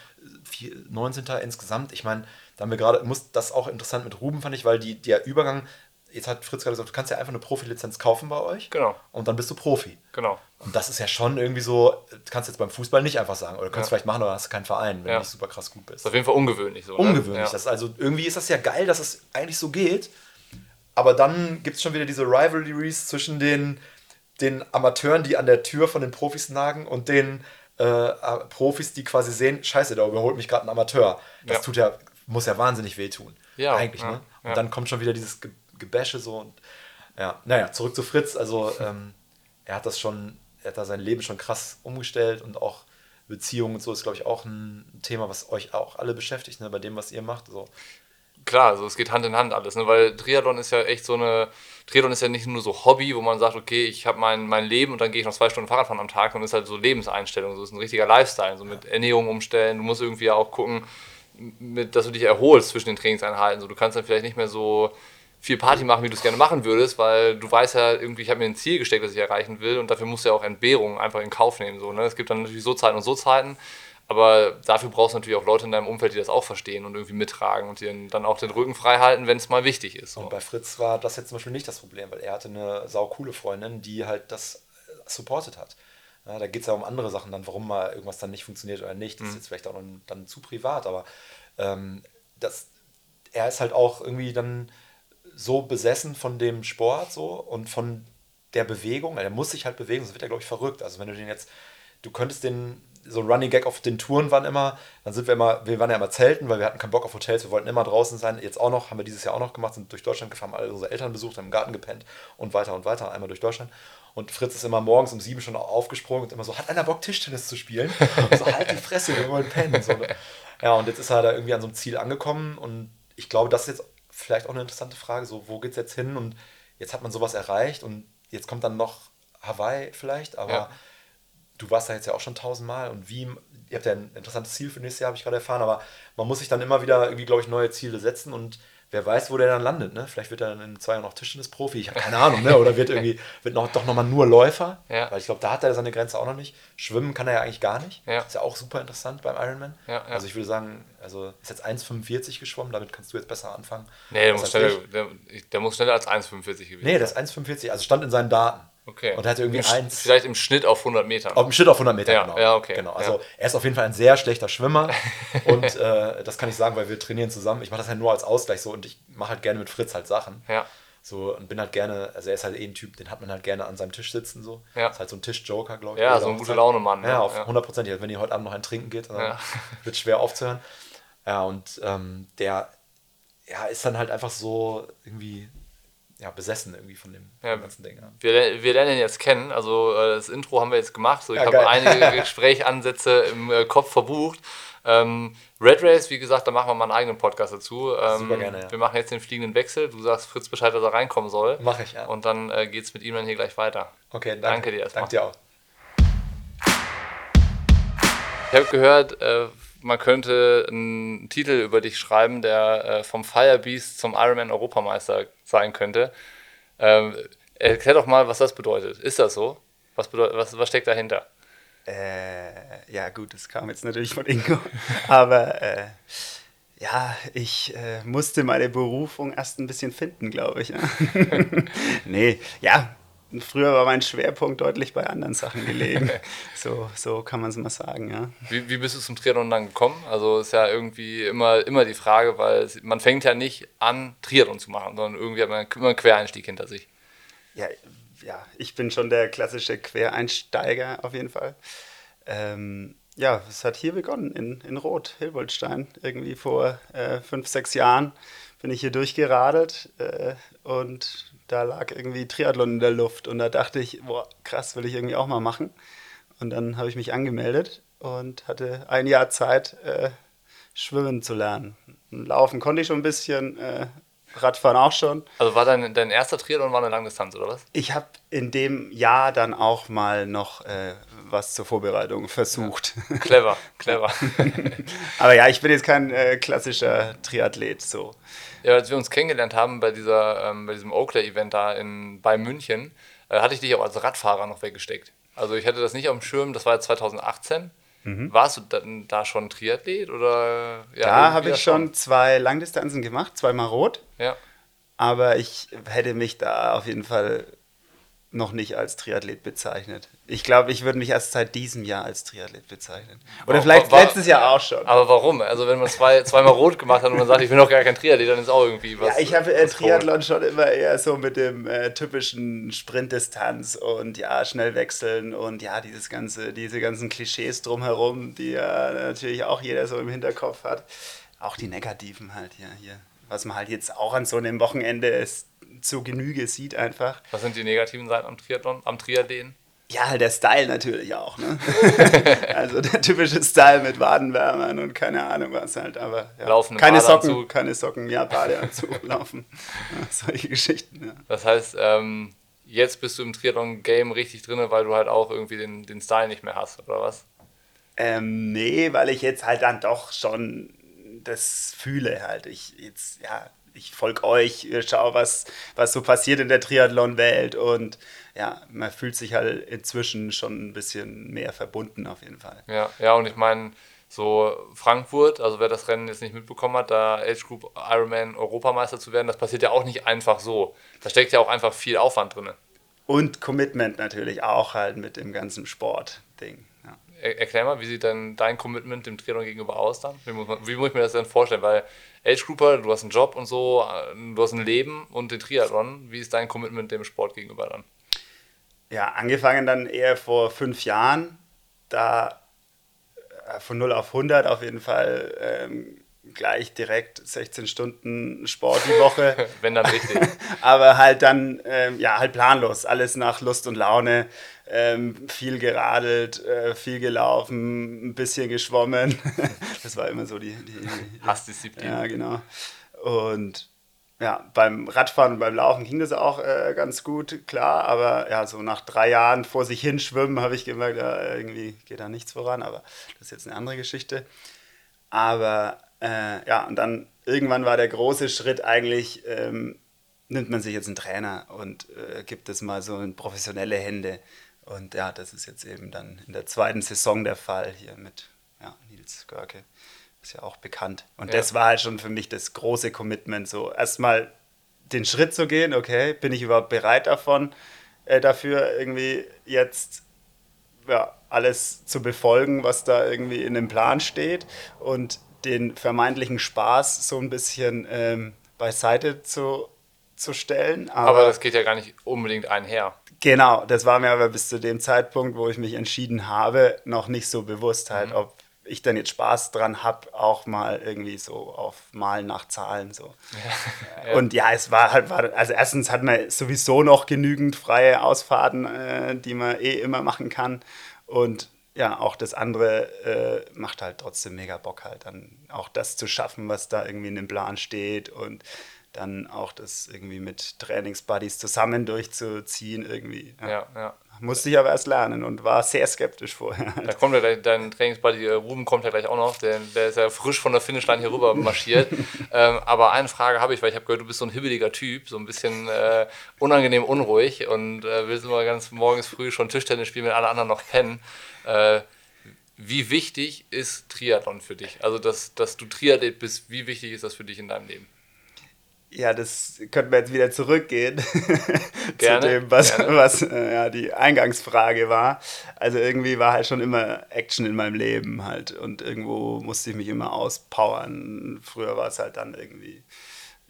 vier, 19. insgesamt. Ich meine, da haben wir gerade, muss das auch interessant mit Ruben, fand ich, weil die, der Übergang jetzt hat Fritz gerade gesagt, du kannst ja einfach eine Profilizenz kaufen bei euch. Genau. Und dann bist du Profi. Genau. Und das ist ja schon irgendwie so, du kannst jetzt beim Fußball nicht einfach sagen, oder du kannst ja. vielleicht machen, aber hast keinen Verein, wenn ja. du nicht super krass gut bist. Das ist auf jeden Fall ungewöhnlich so. Ne? Ungewöhnlich. Ja. Das also irgendwie ist das ja geil, dass es eigentlich so geht. Aber dann gibt es schon wieder diese Rivalries zwischen den, den Amateuren, die an der Tür von den Profis nagen und den äh, Profis, die quasi sehen, scheiße, da überholt mich gerade ein Amateur. Das tut ja, muss ja wahnsinnig wehtun. Ja. Eigentlich, ne? Und dann kommt schon wieder dieses Gebäsche so. Und, ja, naja, zurück zu Fritz. Also ähm, er hat das schon, er hat da sein Leben schon krass umgestellt und auch Beziehungen und so ist, glaube ich, auch ein Thema, was euch auch alle beschäftigt, ne, bei dem, was ihr macht. So. Klar, also es geht Hand in Hand alles, ne? weil Triathlon ist ja echt so eine, Triathlon ist ja nicht nur so Hobby, wo man sagt, okay, ich habe mein, mein Leben und dann gehe ich noch zwei Stunden Fahrradfahren am Tag und ist halt so Lebenseinstellung, so ist ein richtiger Lifestyle, so mit Ernährung umstellen, du musst irgendwie auch gucken, mit, dass du dich erholst zwischen den Trainingseinheiten, so du kannst dann vielleicht nicht mehr so viel Party machen, wie du es gerne machen würdest, weil du weißt ja irgendwie, ich habe mir ein Ziel gesteckt, das ich erreichen will und dafür musst du ja auch Entbehrungen einfach in Kauf nehmen. So, ne? Es gibt dann natürlich so Zeiten und so Zeiten, aber dafür brauchst du natürlich auch Leute in deinem Umfeld, die das auch verstehen und irgendwie mittragen und dir dann auch den Rücken frei halten, wenn es mal wichtig ist. So. Und bei Fritz war das jetzt zum Beispiel nicht das Problem, weil er hatte eine saukoole Freundin, die halt das supportet hat. Ja, da geht es ja um andere Sachen dann, warum mal irgendwas dann nicht funktioniert oder nicht. Das mhm. ist jetzt vielleicht auch dann zu privat, aber ähm, das, er ist halt auch irgendwie dann so besessen von dem Sport so und von der Bewegung. Er muss sich halt bewegen, sonst wird er, glaube ich, verrückt. Also wenn du den jetzt, du könntest den, so Running Gag auf den Touren waren immer, dann sind wir immer, wir waren ja immer zelten, weil wir hatten keinen Bock auf Hotels, wir wollten immer draußen sein. Jetzt auch noch, haben wir dieses Jahr auch noch gemacht, sind durch Deutschland gefahren, alle unsere Eltern besucht, haben im Garten gepennt und weiter und weiter, einmal durch Deutschland. Und Fritz ist immer morgens um sieben schon aufgesprungen und immer so, hat einer Bock, Tischtennis zu spielen? Und so, halt die Fresse, wir wollen pennen. So, ne? Ja, und jetzt ist er da irgendwie an so einem Ziel angekommen und ich glaube, das ist jetzt vielleicht auch eine interessante Frage, so wo es jetzt hin und jetzt hat man sowas erreicht und jetzt kommt dann noch Hawaii vielleicht, aber ja. Du warst da jetzt ja auch schon tausendmal und wie, ihr habt ja ein interessantes Ziel für nächstes Jahr, habe ich gerade erfahren, aber man muss sich dann immer wieder irgendwie, glaube ich, neue Ziele setzen und wer weiß, wo der dann landet. Ne? Vielleicht wird er dann in zwei Jahren noch Tischtennis-Profi, ich habe keine Ahnung. Ne? Oder wird irgendwie wird noch, doch nochmal nur Läufer, ja. weil ich glaube, da hat er seine Grenze auch noch nicht. Schwimmen kann er ja eigentlich gar nicht. Ja. Ist ja auch super interessant beim Ironman. Ja, also ich würde sagen, also ist jetzt 1,45 geschwommen, damit kannst du jetzt besser anfangen. Nee, der, muss schneller, der, der, muss schneller als 1,45 gewesen Nee, das ist 1,45, also stand in seinen Daten. Okay. Und er hatte irgendwie Im eins. Vielleicht im Schnitt auf 100 Meter. Auf, Im Schnitt auf 100 Meter, ja, genau. Ja, okay. Genau. Also ja. er ist auf jeden Fall ein sehr schlechter Schwimmer. und äh, das kann ich sagen, weil wir trainieren zusammen. Ich mache das halt nur als Ausgleich so und ich mache halt gerne mit Fritz halt Sachen. Ja. So und bin halt gerne, also er ist halt eh ein Typ, den hat man halt gerne an seinem Tisch sitzen. So. Ja. Ist halt so ein Tischjoker, glaube ich. Ja, so ein gute Laune-Mann. Ne? Ja, auf 100 Prozent. Wenn ihr heute Abend noch ein Trinken geht, dann ja. wird schwer aufzuhören. Ja, und ähm, der ja, ist dann halt einfach so irgendwie ja, besessen irgendwie von dem, ja, ganzen Ding. Ja. Wir, wir lernen ihn jetzt kennen. Also äh, das Intro haben wir jetzt gemacht. So, ich ja, habe einige Gesprächansätze im äh, Kopf verbucht. Ähm, Red Race, wie gesagt, da machen wir mal einen eigenen Podcast dazu. Ähm, Super gerne, ja. Wir machen jetzt den fliegenden Wechsel. Du sagst Fritz Bescheid, dass er reinkommen soll. Mache ich, ja. Und dann äh, geht es mit ihm dann hier gleich weiter. Okay, danke, danke dir erstmal. Danke dir auch. Ich habe gehört, äh, man könnte einen Titel über dich schreiben, der äh, vom Firebeast zum Ironman Europameister sein könnte. Ähm, Erklär doch mal, was das bedeutet. Ist das so? Was, bedeutet, was, was steckt dahinter? Äh, ja, gut, das kam jetzt natürlich von Ingo. Aber äh, ja, ich äh, musste meine Berufung erst ein bisschen finden, glaube ich. nee, ja, früher war mein Schwerpunkt deutlich bei anderen Sachen gelegen. so, so kann man es mal sagen, ja. Wie, wie bist du zum Triathlon dann gekommen? Also ist ja irgendwie immer, immer die Frage, weil man fängt ja nicht an, Triathlon zu machen, sondern irgendwie hat man immer einen Quereinstieg hinter sich. Ja, ja, ich bin schon der klassische Quereinsteiger auf jeden Fall. Ähm, ja, es hat hier begonnen, in, in Rot, Hilboldstein. Irgendwie vor äh, fünf, sechs Jahren bin ich hier durchgeradelt äh, und da lag irgendwie Triathlon in der Luft. Und da dachte ich, boah, krass, will ich irgendwie auch mal machen. Und dann habe ich mich angemeldet und hatte ein Jahr Zeit, äh, schwimmen zu lernen. Laufen konnte ich schon ein bisschen, äh, Radfahren auch schon. Also war dein, dein erster Triathlon war eine Langdistanz, oder was? Ich habe in dem Jahr dann auch mal noch äh, was zur Vorbereitung versucht. Ja. Clever, clever. Aber ja, ich bin jetzt kein äh, klassischer Triathlet so. Ja, als wir uns kennengelernt haben bei, dieser, ähm, bei diesem Oakley-Event da in, bei München, äh, hatte ich dich auch als Radfahrer noch weggesteckt. Also ich hatte das nicht auf dem Schirm, das war jetzt 2018. Mhm. Warst du dann da schon Triathlet oder? Ja, da habe ich schon zwei Langdistanzen gemacht, zweimal rot. Ja. Aber ich hätte mich da auf jeden Fall noch nicht als Triathlet bezeichnet. Ich glaube, ich würde mich erst seit diesem Jahr als Triathlet bezeichnen. Oder vielleicht war, letztes Jahr auch schon. Aber warum? Also wenn man zwei, zweimal rot gemacht hat und man sagt, ich bin noch gar kein Triathlet, dann ist auch irgendwie was. Ja, ich habe äh, Triathlon rot. schon immer eher so mit dem äh, typischen Sprintdistanz und ja, schnell wechseln und ja, dieses ganze, diese ganzen Klischees drumherum, die ja natürlich auch jeder so im Hinterkopf hat. Auch die negativen halt ja, hier. Was man halt jetzt auch an so einem Wochenende ist, zur Genüge sieht einfach. Was sind die negativen Seiten am Triathlon, am Triathlon? Ja, halt der Style natürlich auch. Ne? also der typische Style mit Wadenwärmern und keine Ahnung was halt. Aber ja. Laufen keine Socken, keine Socken, ja, Badeanzug laufen. Ja, solche Geschichten, ja. Das heißt, ähm, jetzt bist du im Triathlon-Game richtig drin, weil du halt auch irgendwie den, den Style nicht mehr hast, oder was? Ähm, nee, weil ich jetzt halt dann doch schon das fühle halt. Ich jetzt, ja, ich folge euch, schaue, was, was so passiert in der Triathlon-Welt und ja, man fühlt sich halt inzwischen schon ein bisschen mehr verbunden auf jeden Fall. Ja, ja und ich meine, so Frankfurt, also wer das Rennen jetzt nicht mitbekommen hat, da Age Group Ironman Europameister zu werden, das passiert ja auch nicht einfach so. Da steckt ja auch einfach viel Aufwand drin. Und Commitment natürlich auch halt mit dem ganzen Sport-Ding. Ja. Er, erklär mal, wie sieht denn dein Commitment dem Triathlon gegenüber aus dann? Wie muss, man, wie muss ich mir das denn vorstellen? Weil Age Grouper, du hast einen Job und so, du hast ein Leben und den Triathlon. Wie ist dein Commitment dem Sport gegenüber dann? Ja, angefangen dann eher vor fünf Jahren. Da äh, von 0 auf 100 auf jeden Fall ähm, gleich direkt 16 Stunden Sport die Woche. Wenn dann richtig. Aber halt dann, ähm, ja, halt planlos. Alles nach Lust und Laune. Ähm, viel geradelt, äh, viel gelaufen, ein bisschen geschwommen. das war immer so die, die, die Hassdisziplin. Ja, genau. Und ja, beim Radfahren und beim Laufen ging das auch äh, ganz gut, klar, aber ja, so nach drei Jahren vor sich hin schwimmen habe ich gemerkt, ja, irgendwie geht da nichts voran, aber das ist jetzt eine andere Geschichte. Aber äh, ja, und dann irgendwann war der große Schritt eigentlich, ähm, nimmt man sich jetzt einen Trainer und äh, gibt es mal so in professionelle Hände. Und ja, das ist jetzt eben dann in der zweiten Saison der Fall hier mit ja, Nils Görke ist ja auch bekannt. Und ja. das war halt schon für mich das große Commitment, so erstmal den Schritt zu gehen, okay, bin ich überhaupt bereit davon, äh, dafür irgendwie jetzt ja, alles zu befolgen, was da irgendwie in dem Plan steht und den vermeintlichen Spaß so ein bisschen ähm, beiseite zu, zu stellen. Aber, aber, das geht ja gar nicht unbedingt einher. Genau, das war mir aber bis zu dem Zeitpunkt, wo ich mich entschieden habe, noch nicht so bewusst halt, mhm. ob ich dann jetzt Spaß dran habe, auch mal irgendwie so auf Malen nach Zahlen so. Ja. Und ja, es war halt, war, also erstens hat man sowieso noch genügend freie Ausfahrten, äh, die man eh immer machen kann. Und ja, auch das andere äh, macht halt trotzdem mega Bock halt dann auch das zu schaffen, was da irgendwie in dem Plan steht und dann auch das irgendwie mit Trainingsbuddies zusammen durchzuziehen irgendwie. Ja, ja. ja musste ich aber erst lernen und war sehr skeptisch vorher. Da kommt ja gleich, dein Trainingsbuddy äh, Ruben kommt ja gleich auch noch, der, der ist ja frisch von der Finishline hier rüber marschiert. ähm, aber eine Frage habe ich, weil ich habe gehört, du bist so ein hibbeliger Typ, so ein bisschen äh, unangenehm unruhig und äh, willst immer ganz morgens früh schon Tischtennis spielen, wenn alle anderen noch pennen. Äh, wie wichtig ist Triathlon für dich? Also, dass, dass du Triathlet bist, wie wichtig ist das für dich in deinem Leben? Ja, das könnten wir jetzt wieder zurückgehen Gerne, zu dem, was, gerne. was äh, ja, die Eingangsfrage war. Also irgendwie war halt schon immer Action in meinem Leben halt und irgendwo musste ich mich immer auspowern. Früher war es halt dann irgendwie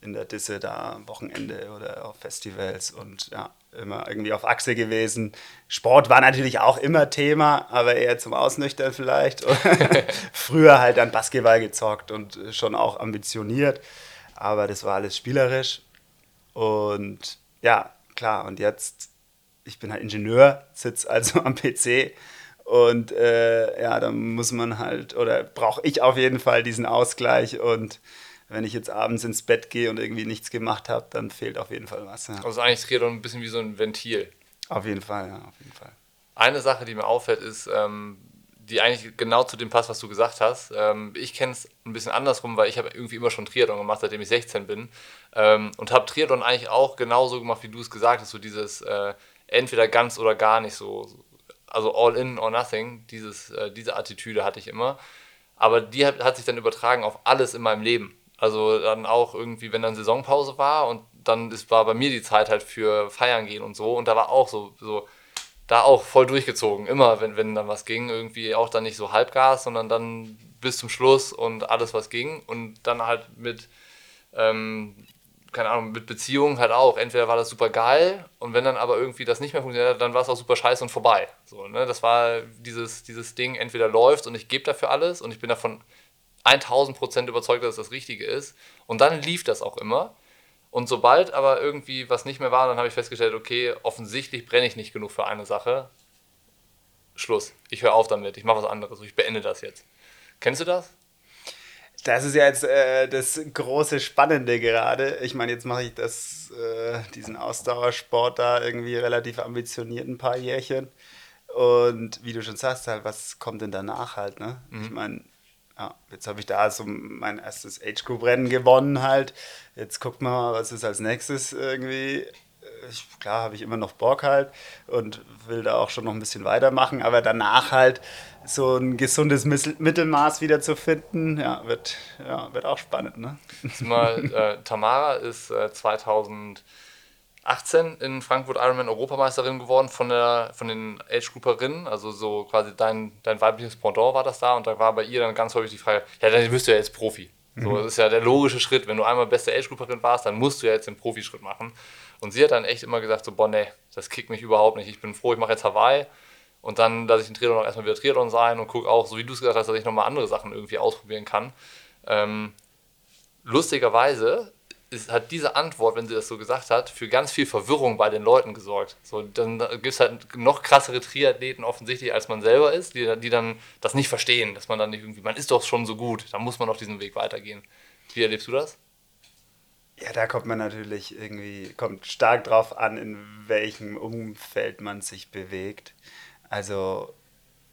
in der Disse da am Wochenende oder auf Festivals und ja, immer irgendwie auf Achse gewesen. Sport war natürlich auch immer Thema, aber eher zum Ausnüchtern vielleicht. Früher halt dann Basketball gezockt und schon auch ambitioniert, aber das war alles spielerisch. Und ja, klar, und jetzt, ich bin halt Ingenieur, sitze also am PC und äh, ja, dann muss man halt, oder brauche ich auf jeden Fall diesen Ausgleich und wenn ich jetzt abends ins Bett gehe und irgendwie nichts gemacht habe, dann fehlt auf jeden Fall was. Ja. Also eigentlich ist Triathlon ein bisschen wie so ein Ventil. Auf jeden Fall, ja, auf jeden Fall. Eine Sache, die mir auffällt, ist, ähm, die eigentlich genau zu dem passt, was du gesagt hast. Ähm, ich kenne es ein bisschen andersrum, weil ich habe irgendwie immer schon Triathlon gemacht, seitdem ich 16 bin. Ähm, und habe Triathlon eigentlich auch genauso gemacht, wie du es gesagt hast, so dieses äh, entweder ganz oder gar nicht so. Also all in or nothing, dieses, äh, diese Attitüde hatte ich immer. Aber die hat, hat sich dann übertragen auf alles in meinem Leben. Also dann auch irgendwie, wenn dann Saisonpause war und dann ist, war bei mir die Zeit halt für Feiern gehen und so. Und da war auch so, so da auch voll durchgezogen. Immer, wenn, wenn dann was ging, irgendwie auch dann nicht so Halbgas, sondern dann bis zum Schluss und alles, was ging. Und dann halt mit, ähm, keine Ahnung, mit Beziehungen halt auch. Entweder war das super geil und wenn dann aber irgendwie das nicht mehr funktioniert hat, dann war es auch super scheiße und vorbei. So, ne? Das war dieses, dieses Ding, entweder läuft und ich gebe dafür alles und ich bin davon 1000 Prozent überzeugt, dass es das Richtige ist. Und dann lief das auch immer. Und sobald aber irgendwie was nicht mehr war, dann habe ich festgestellt, okay, offensichtlich brenne ich nicht genug für eine Sache. Schluss. Ich höre auf damit. Ich mache was anderes. Ich beende das jetzt. Kennst du das? Das ist ja jetzt äh, das große Spannende gerade. Ich meine, jetzt mache ich das, äh, diesen Ausdauersport da irgendwie relativ ambitioniert ein paar Jährchen. Und wie du schon sagst, halt, was kommt denn danach halt, ne? Ich meine, ja, jetzt habe ich da so mein erstes Age Group Rennen gewonnen halt. Jetzt guckt mal, was ist als nächstes irgendwie. Ich, klar habe ich immer noch Bock halt und will da auch schon noch ein bisschen weitermachen, aber danach halt so ein gesundes Mittelmaß wieder zu finden, ja, wird, ja, wird auch spannend, ne? Mal, äh, Tamara ist äh, 2018 in Frankfurt Ironman Europameisterin geworden von, der, von den Age-Grouperinnen. Also so quasi dein, dein weibliches Pendant war das da. Und da war bei ihr dann ganz häufig die Frage, ja, dann wirst du ja jetzt Profi. So, das ist ja der logische Schritt. Wenn du einmal beste Age-Grouperin warst, dann musst du ja jetzt den Profischritt machen. Und sie hat dann echt immer gesagt, so, boah, nee, das kickt mich überhaupt nicht. Ich bin froh, ich mache jetzt Hawaii. Und dann lasse ich den Triathlon auch erstmal wieder Triathlon sein und gucke auch, so wie du es gesagt hast, dass ich nochmal andere Sachen irgendwie ausprobieren kann. Ähm, lustigerweise ist, hat diese Antwort, wenn sie das so gesagt hat, für ganz viel Verwirrung bei den Leuten gesorgt. So, dann gibt es halt noch krassere Triathleten offensichtlich, als man selber ist, die, die dann das nicht verstehen, dass man dann nicht irgendwie, man ist doch schon so gut, dann muss man auf diesem Weg weitergehen. Wie erlebst du das? Ja, da kommt man natürlich irgendwie, kommt stark drauf an, in welchem Umfeld man sich bewegt. Also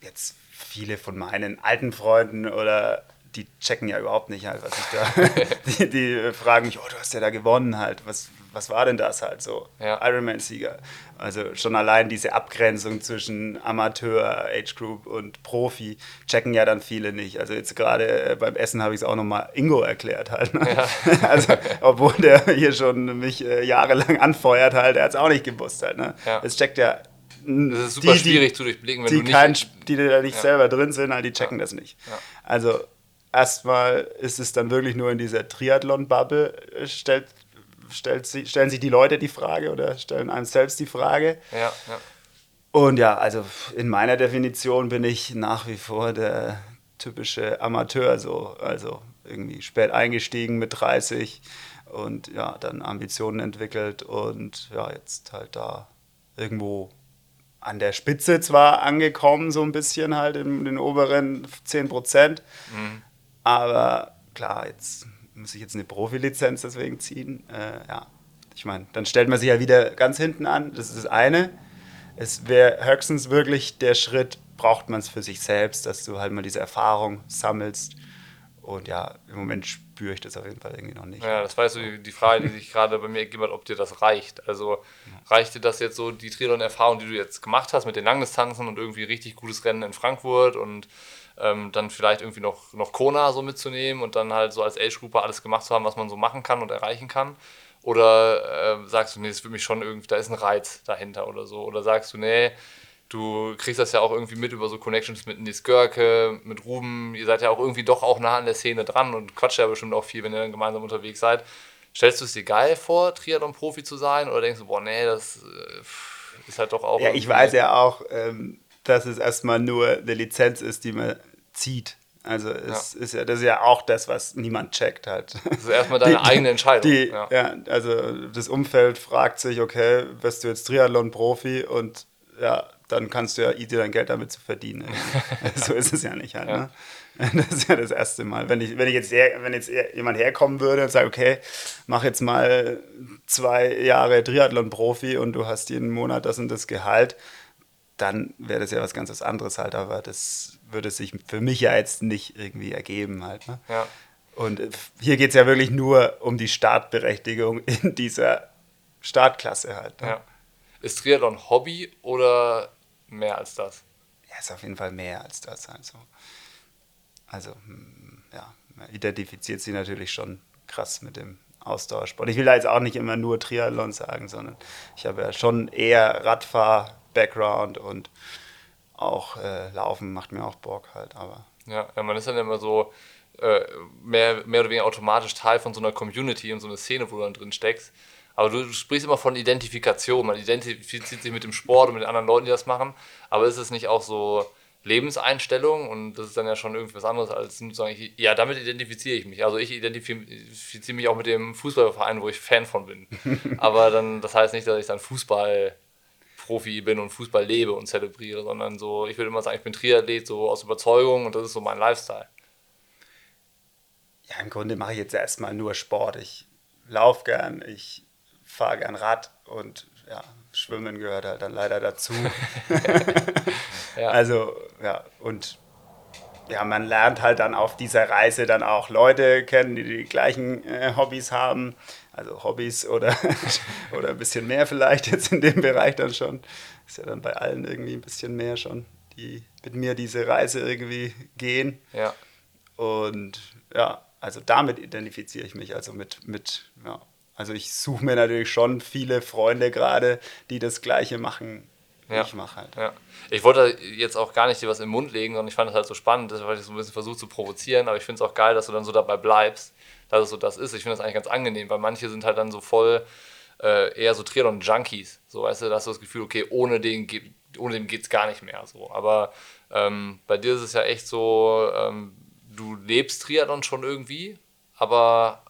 jetzt viele von meinen alten Freunden oder die checken ja überhaupt nicht halt, was ich da. die, die fragen mich, oh, du hast ja da gewonnen halt. Was, was war denn das halt so? Ja. Ironman-Sieger. Also schon allein diese Abgrenzung zwischen Amateur, Age Group und Profi checken ja dann viele nicht. Also jetzt gerade äh, beim Essen habe ich es auch nochmal Ingo erklärt halt. Ne? Also, obwohl der hier schon mich äh, jahrelang anfeuert halt, er hat es auch nicht gewusst halt. Ne? Ja. Es checkt ja. Das ist super schwierig zu durchblicken, wenn die du nicht- kein, die da nicht Ja. selber drin sind, halt, die checken das nicht. Ja. Also erstmal ist es dann wirklich nur in dieser Triathlon-Bubble, äh, stellt, stellt sie, stellen sich die Leute die Frage oder stellen einem selbst die Frage. Ja, ja. Und ja, also in meiner Definition bin ich nach wie vor der typische Amateur, so. Also irgendwie spät eingestiegen mit 30 und ja, dann Ambitionen entwickelt und ja, jetzt halt da irgendwo an der Spitze zwar angekommen, so ein bisschen halt in den oberen 10 Prozent, aber klar, jetzt muss ich jetzt eine Profilizenz deswegen ziehen. Äh, ja, ich meine, dann stellt man sich ja wieder ganz hinten an, das ist das eine. es wäre höchstens wirklich der Schritt, braucht man es für sich selbst, dass du halt mal diese Erfahrung sammelst. Und ja, im Moment spüre ich das auf jeden Fall irgendwie noch nicht. Ja, das war so die Frage, die sich gerade bei mir ergeben hat, ob dir das reicht. Also reicht dir das jetzt so, die Triathlon-Erfahrung, die du jetzt gemacht hast mit den Langdistanzen und irgendwie richtig gutes Rennen in Frankfurt und ähm, dann vielleicht irgendwie noch, noch Kona so mitzunehmen und dann halt so als Age-Gruppe alles gemacht zu haben, was man so machen kann und erreichen kann? Oder äh, sagst du, nee, das wird mich schon irgendwie, da ist ein Reiz dahinter oder so? Oder sagst du, nee, du kriegst das ja auch irgendwie mit über so Connections mit Nils Görke, mit Ruben, ihr seid ja auch irgendwie doch auch nah an der Szene dran und quatscht ja bestimmt auch viel, wenn ihr dann gemeinsam unterwegs seid. Stellst du es dir geil vor, Triathlon-Profi zu sein oder denkst du, boah, nee, das äh, ist halt doch auch... Ja, ich weiß ja auch, ähm, dass es erstmal nur eine Lizenz ist, die man zieht. Also es ja. ist ja, das ist ja auch das, was niemand checkt halt. Das ist erstmal deine die, eigene Entscheidung. Die, ja. ja. also das Umfeld fragt sich, okay, wirst du jetzt Triathlon-Profi und ja, dann kannst du ja easy dein Geld damit zu verdienen. so ist es ja nicht halt. Ne? Das ist ja das erste Mal. Wenn, ich, wenn, ich jetzt, her, wenn jetzt jemand herkommen würde und sagt, okay, mach jetzt mal zwei Jahre Triathlon-Profi und du hast jeden Monat das und das Gehalt, dann wäre das ja was ganz anderes halt. Aber das würde sich für mich ja jetzt nicht irgendwie ergeben halt. Ne? Ja. Und hier geht es ja wirklich nur um die Startberechtigung in dieser Startklasse halt. Ne? Ja. Ist Triathlon Hobby oder mehr als das? Ja, ist auf jeden Fall mehr als das. Also, also hm, ja, man identifiziert sich natürlich schon krass mit dem Ausdauersport. Ich will da jetzt auch nicht immer nur Triathlon sagen, sondern ich habe ja schon eher Radfahr-Background und auch äh, Laufen macht mir auch Bock halt, aber. Ja, man ist dann immer so äh, mehr, mehr oder weniger automatisch Teil von so einer Community und so einer Szene, wo du dann drin steckst. Aber du, du sprichst immer von Identifikation. Man identifiziert sich mit dem Sport und mit den anderen Leuten, die das machen. Aber ist es nicht auch so Lebenseinstellung? Und das ist dann ja schon irgendwie was anderes als zu sagen, ich, ja, damit identifiziere ich mich. Also ich identifiziere mich auch mit dem Fußballverein, wo ich Fan von bin. Aber dann, das heißt nicht, dass ich dann Fußball Profi bin und Fußball lebe und zelebriere, sondern so, ich würde immer sagen, ich bin Triathlet so aus Überzeugung und das ist so mein Lifestyle. Ja, im Grunde mache ich jetzt erstmal nur Sport. Ich laufe gern, ich fahre gern Rad und ja, Schwimmen gehört halt dann leider dazu. ja. Also, ja, und ja, man lernt halt dann auf dieser Reise dann auch Leute kennen, die die gleichen äh, Hobbys haben also Hobbys oder, oder ein bisschen mehr vielleicht jetzt in dem Bereich dann schon. Ist ja dann bei allen irgendwie ein bisschen mehr schon, die mit mir diese Reise irgendwie gehen. Ja. Und ja, also damit identifiziere ich mich, also mit, mit ja. Also ich suche mir natürlich schon viele Freunde gerade, die das Gleiche machen, wie ja. ich mache halt. Ja. Ich wollte jetzt auch gar nicht dir was im Mund legen, sondern ich fand es halt so spannend, dass ich so ein bisschen versucht zu provozieren, aber ich finde es auch geil, dass du dann so dabei bleibst dass es so das ist. Ich finde das eigentlich ganz angenehm, weil manche sind halt dann so voll äh, eher so Triathlon-Junkies. So, weißt du, da hast du das Gefühl, okay, ohne den, ohne den geht es gar nicht mehr. So. Aber ähm, bei dir ist es ja echt so, ähm, du lebst Triathlon schon irgendwie, aber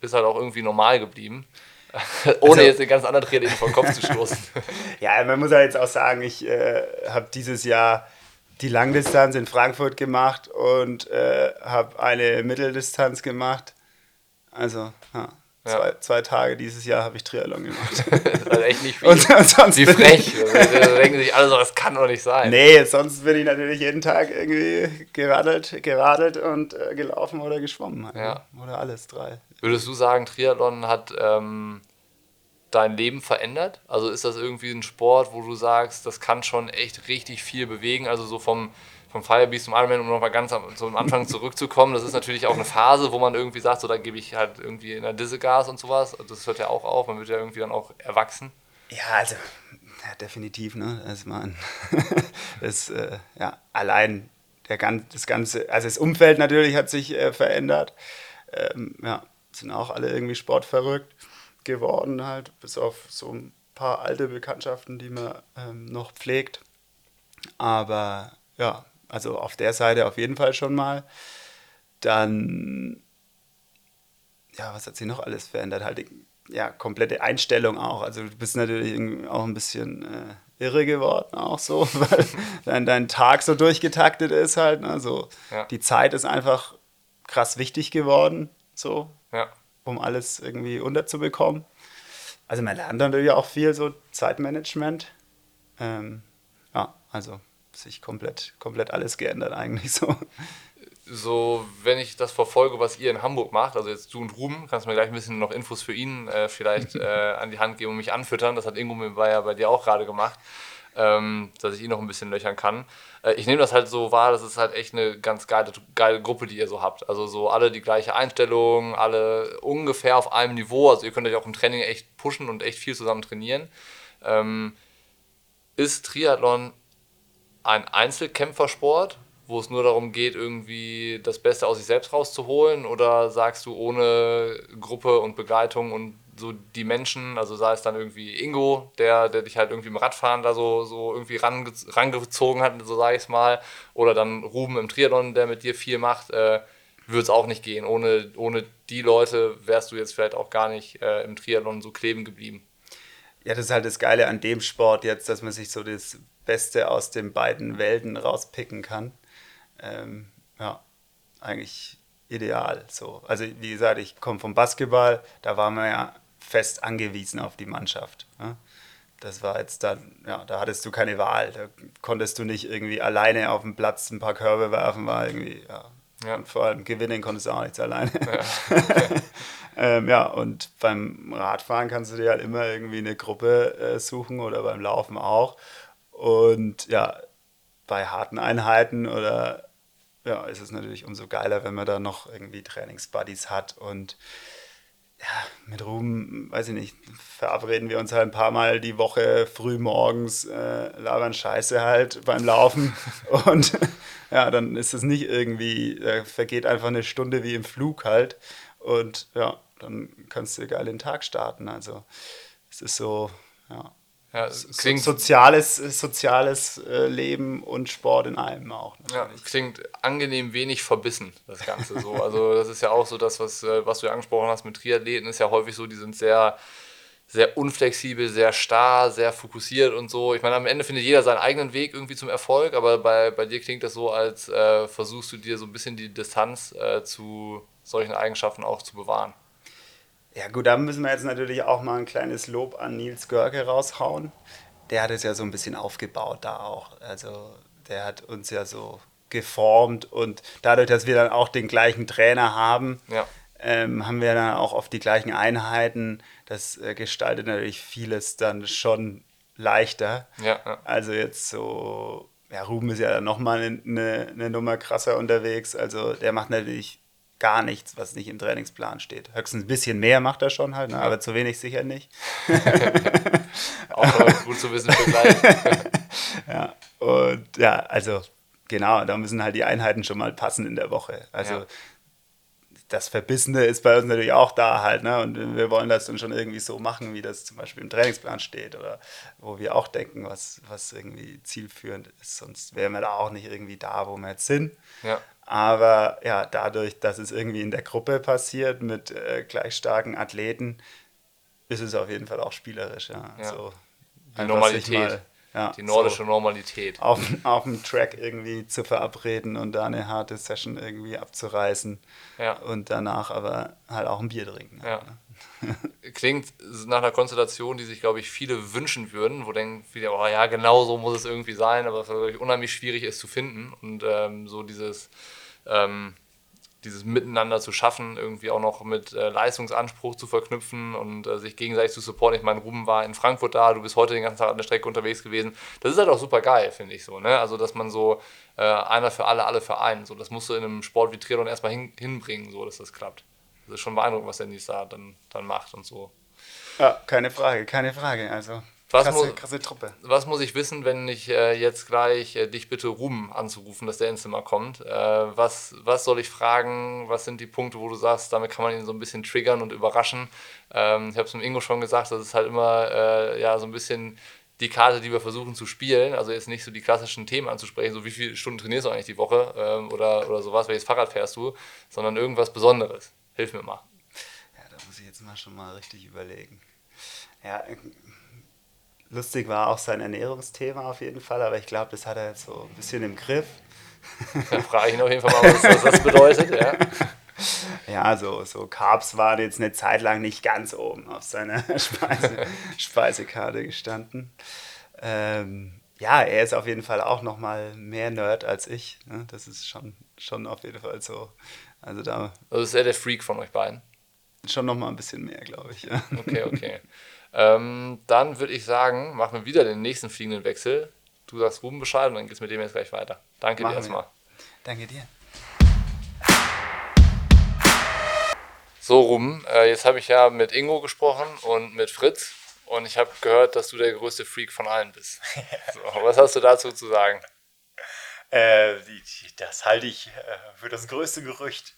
bist halt auch irgendwie normal geblieben. Ohne also, jetzt den ganz anderen Triathleten vor den Kopf zu stoßen. ja, man muss ja jetzt auch sagen, ich äh, habe dieses Jahr die Langdistanz in Frankfurt gemacht und äh, habe eine Mitteldistanz gemacht also, ja. Zwei, zwei, Tage dieses Jahr habe ich Triathlon gemacht. das ist halt echt nicht viel. Und, sonst Wie frech. da denken sich alle so, das kann doch nicht sein. Nee, sonst bin ich natürlich jeden Tag irgendwie geradelt, geradelt und äh, gelaufen oder geschwommen. Halt, ja. Ne? Oder alles drei. Würdest du sagen, Triathlon hat ähm, dein Leben verändert? Also ist das irgendwie ein Sport, wo du sagst, das kann schon echt richtig viel bewegen? Also so vom vom Firebeast zum Ironman, um nochmal ganz am, zum Anfang zurückzukommen, das ist natürlich auch eine Phase, wo man irgendwie sagt, so da gebe ich halt irgendwie in der Disse Gas und sowas. Das hört ja auch auf, man wird ja irgendwie dann auch erwachsen. Ja, also ja, definitiv, ne? Also man, das, äh, ja, allein der ganz, das ganze, also das Umfeld natürlich hat sich äh, verändert. Ähm, ja, sind auch alle irgendwie sportverrückt geworden, halt, bis auf so ein paar alte Bekanntschaften, die man ähm, noch pflegt. Aber ja, also auf der Seite auf jeden Fall schon mal. Dann, ja, was hat sich noch alles verändert? Halt, ja, komplette Einstellung auch. Also du bist natürlich auch ein bisschen äh, irre geworden, auch so, weil dein, dein Tag so durchgetaktet ist halt. Ne? So, ja. Die Zeit ist einfach krass wichtig geworden, so, ja. um alles irgendwie unterzubekommen. Also man lernt natürlich auch viel so Zeitmanagement Ähm, ja, also sich komplett, komplett alles geändert eigentlich so. So, wenn ich das verfolge, was ihr in Hamburg macht, also jetzt du und Ruben, kannst du mir gleich ein bisschen noch Infos für ihn äh, vielleicht äh, an die Hand geben und mich anfüttern. Das hat Ingo mir ja bei dir auch gerade gemacht, ähm, dass ich ihn noch ein bisschen löchern kann. Äh, ich nehme das halt so wahr, das ist halt echt eine ganz geile, geile Gruppe, die ihr so habt. Also so alle die gleiche Einstellung, alle ungefähr auf einem Niveau. Also ihr könnt euch auch im Training echt pushen und echt viel zusammen trainieren. Ähm, ist Triathlon ein Einzelkämpfersport, wo es nur darum geht, irgendwie das Beste aus sich selbst rauszuholen? Oder sagst du ohne Gruppe und Begleitung und so die Menschen, also sei es dann irgendwie Ingo, der, der dich halt irgendwie im Radfahren da so, so irgendwie range, rangezogen hat, so sage ich es mal, oder dann Ruben im Triathlon, der mit dir viel macht, äh, würde es auch nicht gehen. Ohne, ohne die Leute wärst du jetzt vielleicht auch gar nicht äh, im Triathlon so kleben geblieben. Ja, das ist halt das Geile an dem Sport jetzt, dass man sich so das Beste aus den beiden Welten rauspicken kann. Ähm, ja, eigentlich ideal. So. Also wie gesagt, ich komme vom Basketball, da waren wir ja fest angewiesen auf die Mannschaft. Ja. Das war jetzt dann, ja, da hattest du keine Wahl. Da konntest du nicht irgendwie alleine auf dem Platz ein paar Körbe werfen, war irgendwie, ja. ja. Und vor allem gewinnen konntest du auch nichts alleine. Ja. Ähm, ja, und beim Radfahren kannst du dir halt immer irgendwie eine Gruppe äh, suchen oder beim Laufen auch. Und ja, bei harten Einheiten oder ja, ist es natürlich umso geiler, wenn man da noch irgendwie Trainingsbuddies hat und ja, mit Ruhm, weiß ich nicht, verabreden wir uns halt ein paar Mal die Woche früh morgens, äh, labern Scheiße halt beim Laufen und ja, dann ist es nicht irgendwie, da vergeht einfach eine Stunde wie im Flug halt und ja, dann kannst du geil den Tag starten. Also es ist so, ja. Ja, klingt so, soziales, soziales äh, Leben und Sport in einem auch. Ja, klingt angenehm wenig verbissen, das Ganze so. Also das ist ja auch so das, was, äh, was du ja angesprochen hast mit Triathleten, ist ja häufig so, die sind sehr, sehr unflexibel, sehr starr, sehr fokussiert und so. Ich meine, am Ende findet jeder seinen eigenen Weg irgendwie zum Erfolg, aber bei, bei dir klingt das so, als äh, versuchst du dir so ein bisschen die Distanz äh, zu solchen Eigenschaften auch zu bewahren. Ja gut, da müssen wir jetzt natürlich auch mal ein kleines Lob an Nils Görke raushauen. Der hat es ja so ein bisschen aufgebaut da auch. Also der hat uns ja so geformt und dadurch, dass wir dann auch den gleichen Trainer haben, ja. ähm, haben wir dann auch auf die gleichen Einheiten. Das äh, gestaltet natürlich vieles dann schon leichter. Ja, ja. Also jetzt so, ja, Ruben ist ja nochmal eine, eine Nummer krasser unterwegs. Also der macht natürlich gar nichts, was nicht im Trainingsplan steht. Höchstens ein bisschen mehr macht er schon halt, ne? aber zu wenig sicher nicht. Auch gut zu wissen für gleich. ja, und ja, also genau, da müssen halt die Einheiten schon mal passen in der Woche. Also ja. das Verbissene ist bei uns natürlich auch da halt, ne? Und wir wollen das dann schon irgendwie so machen, wie das zum Beispiel im Trainingsplan steht oder wo wir auch denken, was, was irgendwie zielführend ist. Sonst wären wir da auch nicht irgendwie da, wo wir jetzt sind. Ja. Aber ja, dadurch, dass es irgendwie in der Gruppe passiert mit äh, gleich starken Athleten, ist es auf jeden Fall auch spielerisch. Ja. ja. So, die Normalität. Mal, ja, die nordische so Normalität. Auf, auf dem Track irgendwie zu verabreden und da eine harte Session irgendwie abzureißen. Ja. Und danach aber halt auch ein Bier trinken. Ja. Klingt nach einer Konstellation, die sich, glaube ich, viele wünschen würden, wo denken viele, oh ja, genau so muss es irgendwie sein, aber es unheimlich schwierig ist zu finden. Und ähm, so dieses ähm, dieses Miteinander zu schaffen, irgendwie auch noch mit äh, Leistungsanspruch zu verknüpfen und äh, sich gegenseitig zu supporten. Ich meine, Ruben war in Frankfurt da, du bist heute den ganzen Tag an der Strecke unterwegs gewesen. Das ist halt auch super geil, finde ich so. Ne? Also, dass man so äh, einer für alle, alle für einen. So, das musst du in einem Sport wie Triathlon erstmal hin, hinbringen, so dass das klappt. Das ist schon beeindruckend, was der Nils da dann, dann macht und so. Ja, keine Frage, keine Frage. Also was krasse, muss, krasse Truppe. Was muss ich wissen, wenn ich äh, jetzt gleich äh, dich bitte Ruben anzurufen, dass der ins Zimmer kommt? Äh, was, was soll ich fragen? Was sind die Punkte, wo du sagst, damit kann man ihn so ein bisschen triggern und überraschen? Ähm, ich habe es dem Ingo schon gesagt, das ist halt immer äh, ja, so ein bisschen die Karte, die wir versuchen zu spielen. Also jetzt nicht so die klassischen Themen anzusprechen, so wie viele Stunden trainierst du eigentlich die Woche ähm, oder, oder sowas, welches Fahrrad fährst du, sondern irgendwas Besonderes. Hilf mir mal. Ja, da muss ich jetzt mal schon mal richtig überlegen. Ja, Lustig war auch sein Ernährungsthema auf jeden Fall, aber ich glaube, das hat er jetzt so ein bisschen im Griff. Da frage ich ihn auf jeden Fall mal, was das bedeutet. Ja, ja so, so Carbs waren jetzt eine Zeit lang nicht ganz oben auf seiner Speise, Speisekarte gestanden. Ähm, ja, er ist auf jeden Fall auch noch mal mehr Nerd als ich. Ne? Das ist schon, schon auf jeden Fall so. Also da. Also ist er der Freak von euch beiden? Schon noch mal ein bisschen mehr, glaube ich. Ja. Okay, okay. ähm, dann würde ich sagen, machen wir wieder den nächsten fliegenden Wechsel. Du sagst Ruben Bescheid und dann geht es mit dem jetzt gleich weiter. Danke Machen dir erstmal. wir. Danke dir. So, Ruben, äh, jetzt habe ich ja mit Ingo gesprochen und mit Fritz und ich habe gehört, dass du der größte Freak von allen bist. So, was hast du dazu zu sagen? Äh, das halte ich äh, für das größte Gerücht.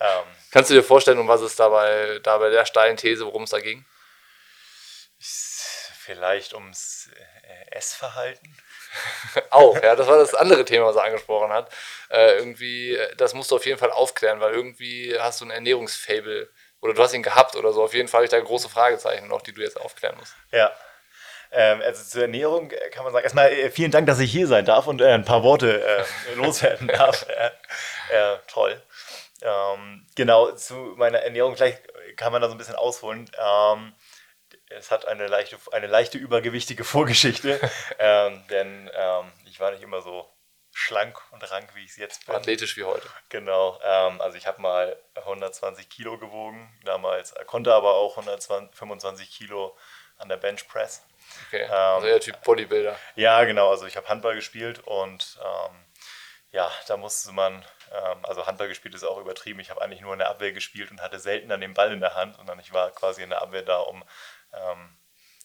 Ähm, Kannst du dir vorstellen, um was es dabei, da bei der steilen These, worum es da ging? vielleicht ums äh, Essverhalten. Auch, ja, das war das andere Thema, was er angesprochen hat. Äh, irgendwie, äh, das musst du auf jeden Fall aufklären, weil irgendwie hast du ein Ernährungsfable oder du hast ihn gehabt oder so. Auf jeden Fall habe ich da große Fragezeichen noch, die du jetzt aufklären musst. Ja. Ähm, also zur Ernährung äh, kann man sagen, erstmal vielen Dank, dass ich hier sein darf und äh, ein paar Worte äh, loswerden darf. äh, toll. Ähm, genau, zu meiner Ernährung, vielleicht kann man da so ein bisschen ausholen. Ähm, es hat eine leichte, eine leichte übergewichtige Vorgeschichte, ähm, denn ähm, ich war nicht immer so schlank und rank, wie ich es jetzt bin. Athletisch wie heute. Genau, ähm, also ich habe mal 120 Kilo gewogen damals, konnte aber auch 125 Kilo an der Bench Press. Okay. also eher Typ Bodybuilder. Ja, genau, also ich habe Handball gespielt und ähm, ja, da musste man, ähm, also Handball gespielt ist auch übertrieben. Ich habe eigentlich nur in der Abwehr gespielt und hatte selten dann den Ball in der Hand, sondern ich war quasi in der Abwehr da, um ähm,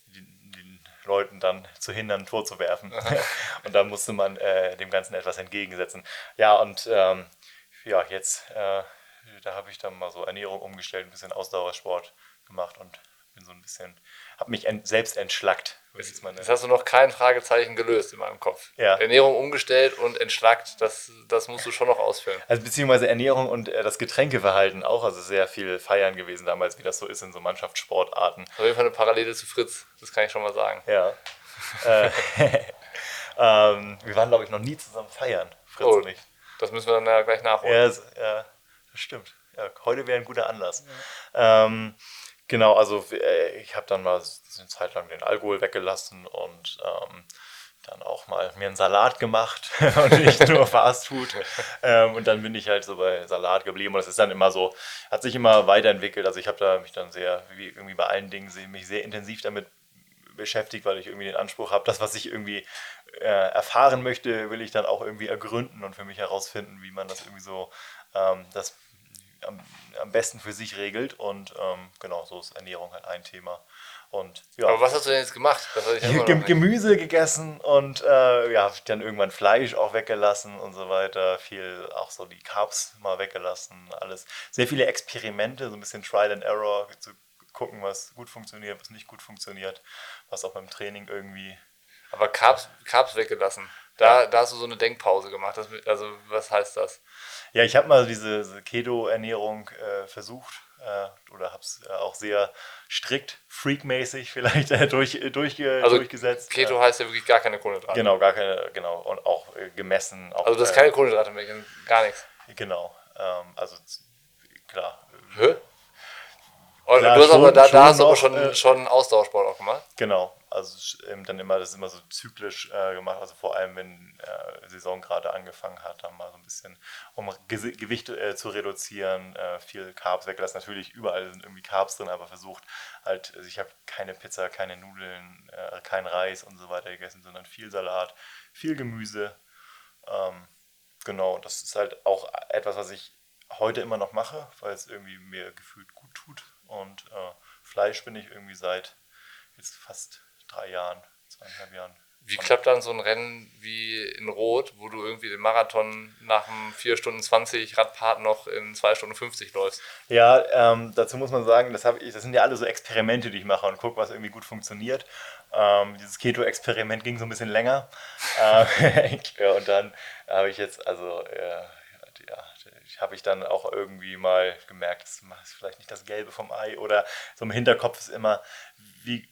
den, den Leuten dann zu hindern, ein Tor zu werfen. und da musste man äh, dem Ganzen etwas entgegensetzen. Ja, und ähm, ja, jetzt, äh, da habe ich dann mal so Ernährung umgestellt, ein bisschen Ausdauersport gemacht und bin so ein bisschen, habe mich ent, selbst entschlackt. Das ist meine, Jetzt hast du noch kein Fragezeichen gelöst in meinem Kopf. Ja. Ernährung umgestellt und entschlackt, das, das musst du schon noch ausführen. Also beziehungsweise Ernährung und äh, das Getränkeverhalten auch, also sehr viel feiern gewesen damals, wie das so ist in so Mannschaftssportarten. Auf jeden Fall eine Parallele zu Fritz, das kann ich schon mal sagen. Ja. äh, ähm, wir waren, glaube ich, noch nie zusammen feiern, Fritz Oh. und ich. Das müssen wir dann ja gleich nachholen. Ja, das, ja, das stimmt. Ja, heute wäre ein guter Anlass. Ähm, genau, also äh, ich habe dann mal eine Zeit lang den Alkohol weggelassen und ähm, dann auch mal mir einen Salat gemacht und nicht nur Fast Food. Ähm, und dann bin ich halt so bei Salat geblieben und es ist dann immer so, hat sich immer weiterentwickelt. Also ich habe da mich dann sehr, wie irgendwie bei allen Dingen, mich sehr intensiv damit beschäftigt, weil ich irgendwie den Anspruch habe, das, was ich irgendwie äh, erfahren möchte, will ich dann auch irgendwie ergründen und für mich herausfinden, wie man das irgendwie so ähm, das am, am besten für sich regelt. Und ähm, genau, so ist Ernährung halt ein Thema. Und ja, Aber was hast du denn jetzt gemacht? Ja. Gemüse gegessen und äh, ja, dann irgendwann Fleisch auch weggelassen und so weiter. Viel auch so die Carbs mal weggelassen, alles. Sehr viele Experimente, so ein bisschen Trial and Error, zu gucken, was gut funktioniert, was nicht gut funktioniert, was auch beim Training irgendwie. Aber Carbs, Carbs weggelassen. Da, da hast du so eine Denkpause gemacht. Das, also, was heißt das? Ja, ich habe mal diese, diese Keto-Ernährung äh, versucht äh, oder habe es äh, auch sehr strikt, freakmäßig vielleicht äh, durch, äh, durchge Also, durchgesetzt. Keto Äh, heißt ja wirklich gar keine Kohlenhydrate. genau, gar keine, genau, und auch äh, gemessen. Auch, Also, das ist keine Kohlenhydrate mehr, gar nichts. Genau, ähm, also klar, Hä? Und Klar, du hast aber schon- da, da hast du aber schon schon, äh, schon Ausdauersport auch gemacht. genau. Also dann immer, das ist immer so zyklisch äh, gemacht, also vor allem wenn äh, Saison gerade angefangen hat, dann mal so ein bisschen, um Gesi- Gewicht äh, zu reduzieren, äh, viel Carbs weggelassen. Natürlich überall sind irgendwie Carbs drin, aber versucht halt, also ich habe keine Pizza, keine Nudeln, äh, kein Reis und so weiter gegessen, sondern viel Salat, viel Gemüse. Ähm, genau, das ist halt auch etwas, was ich heute immer noch mache, weil es irgendwie mir gefühlt gut tut. Und äh, Fleisch bin ich irgendwie seit jetzt fast drei Jahren, zweieinhalb Jahren. Wie klappt dann so ein Rennen wie in Rot, wo du irgendwie den Marathon nach einem 4 Stunden 20 Radpart noch in 2 Stunden 50 läufst? Ja, ähm, dazu muss man sagen, das, ich, das sind ja alle so Experimente, die ich mache und gucke, was irgendwie gut funktioniert. Ähm, dieses Keto-Experiment ging so ein bisschen länger. ähm, ja, und dann habe ich jetzt, also, äh, ja, habe ich dann auch irgendwie mal gemerkt, das ist vielleicht nicht das Gelbe vom Ei oder so im Hinterkopf ist immer, wie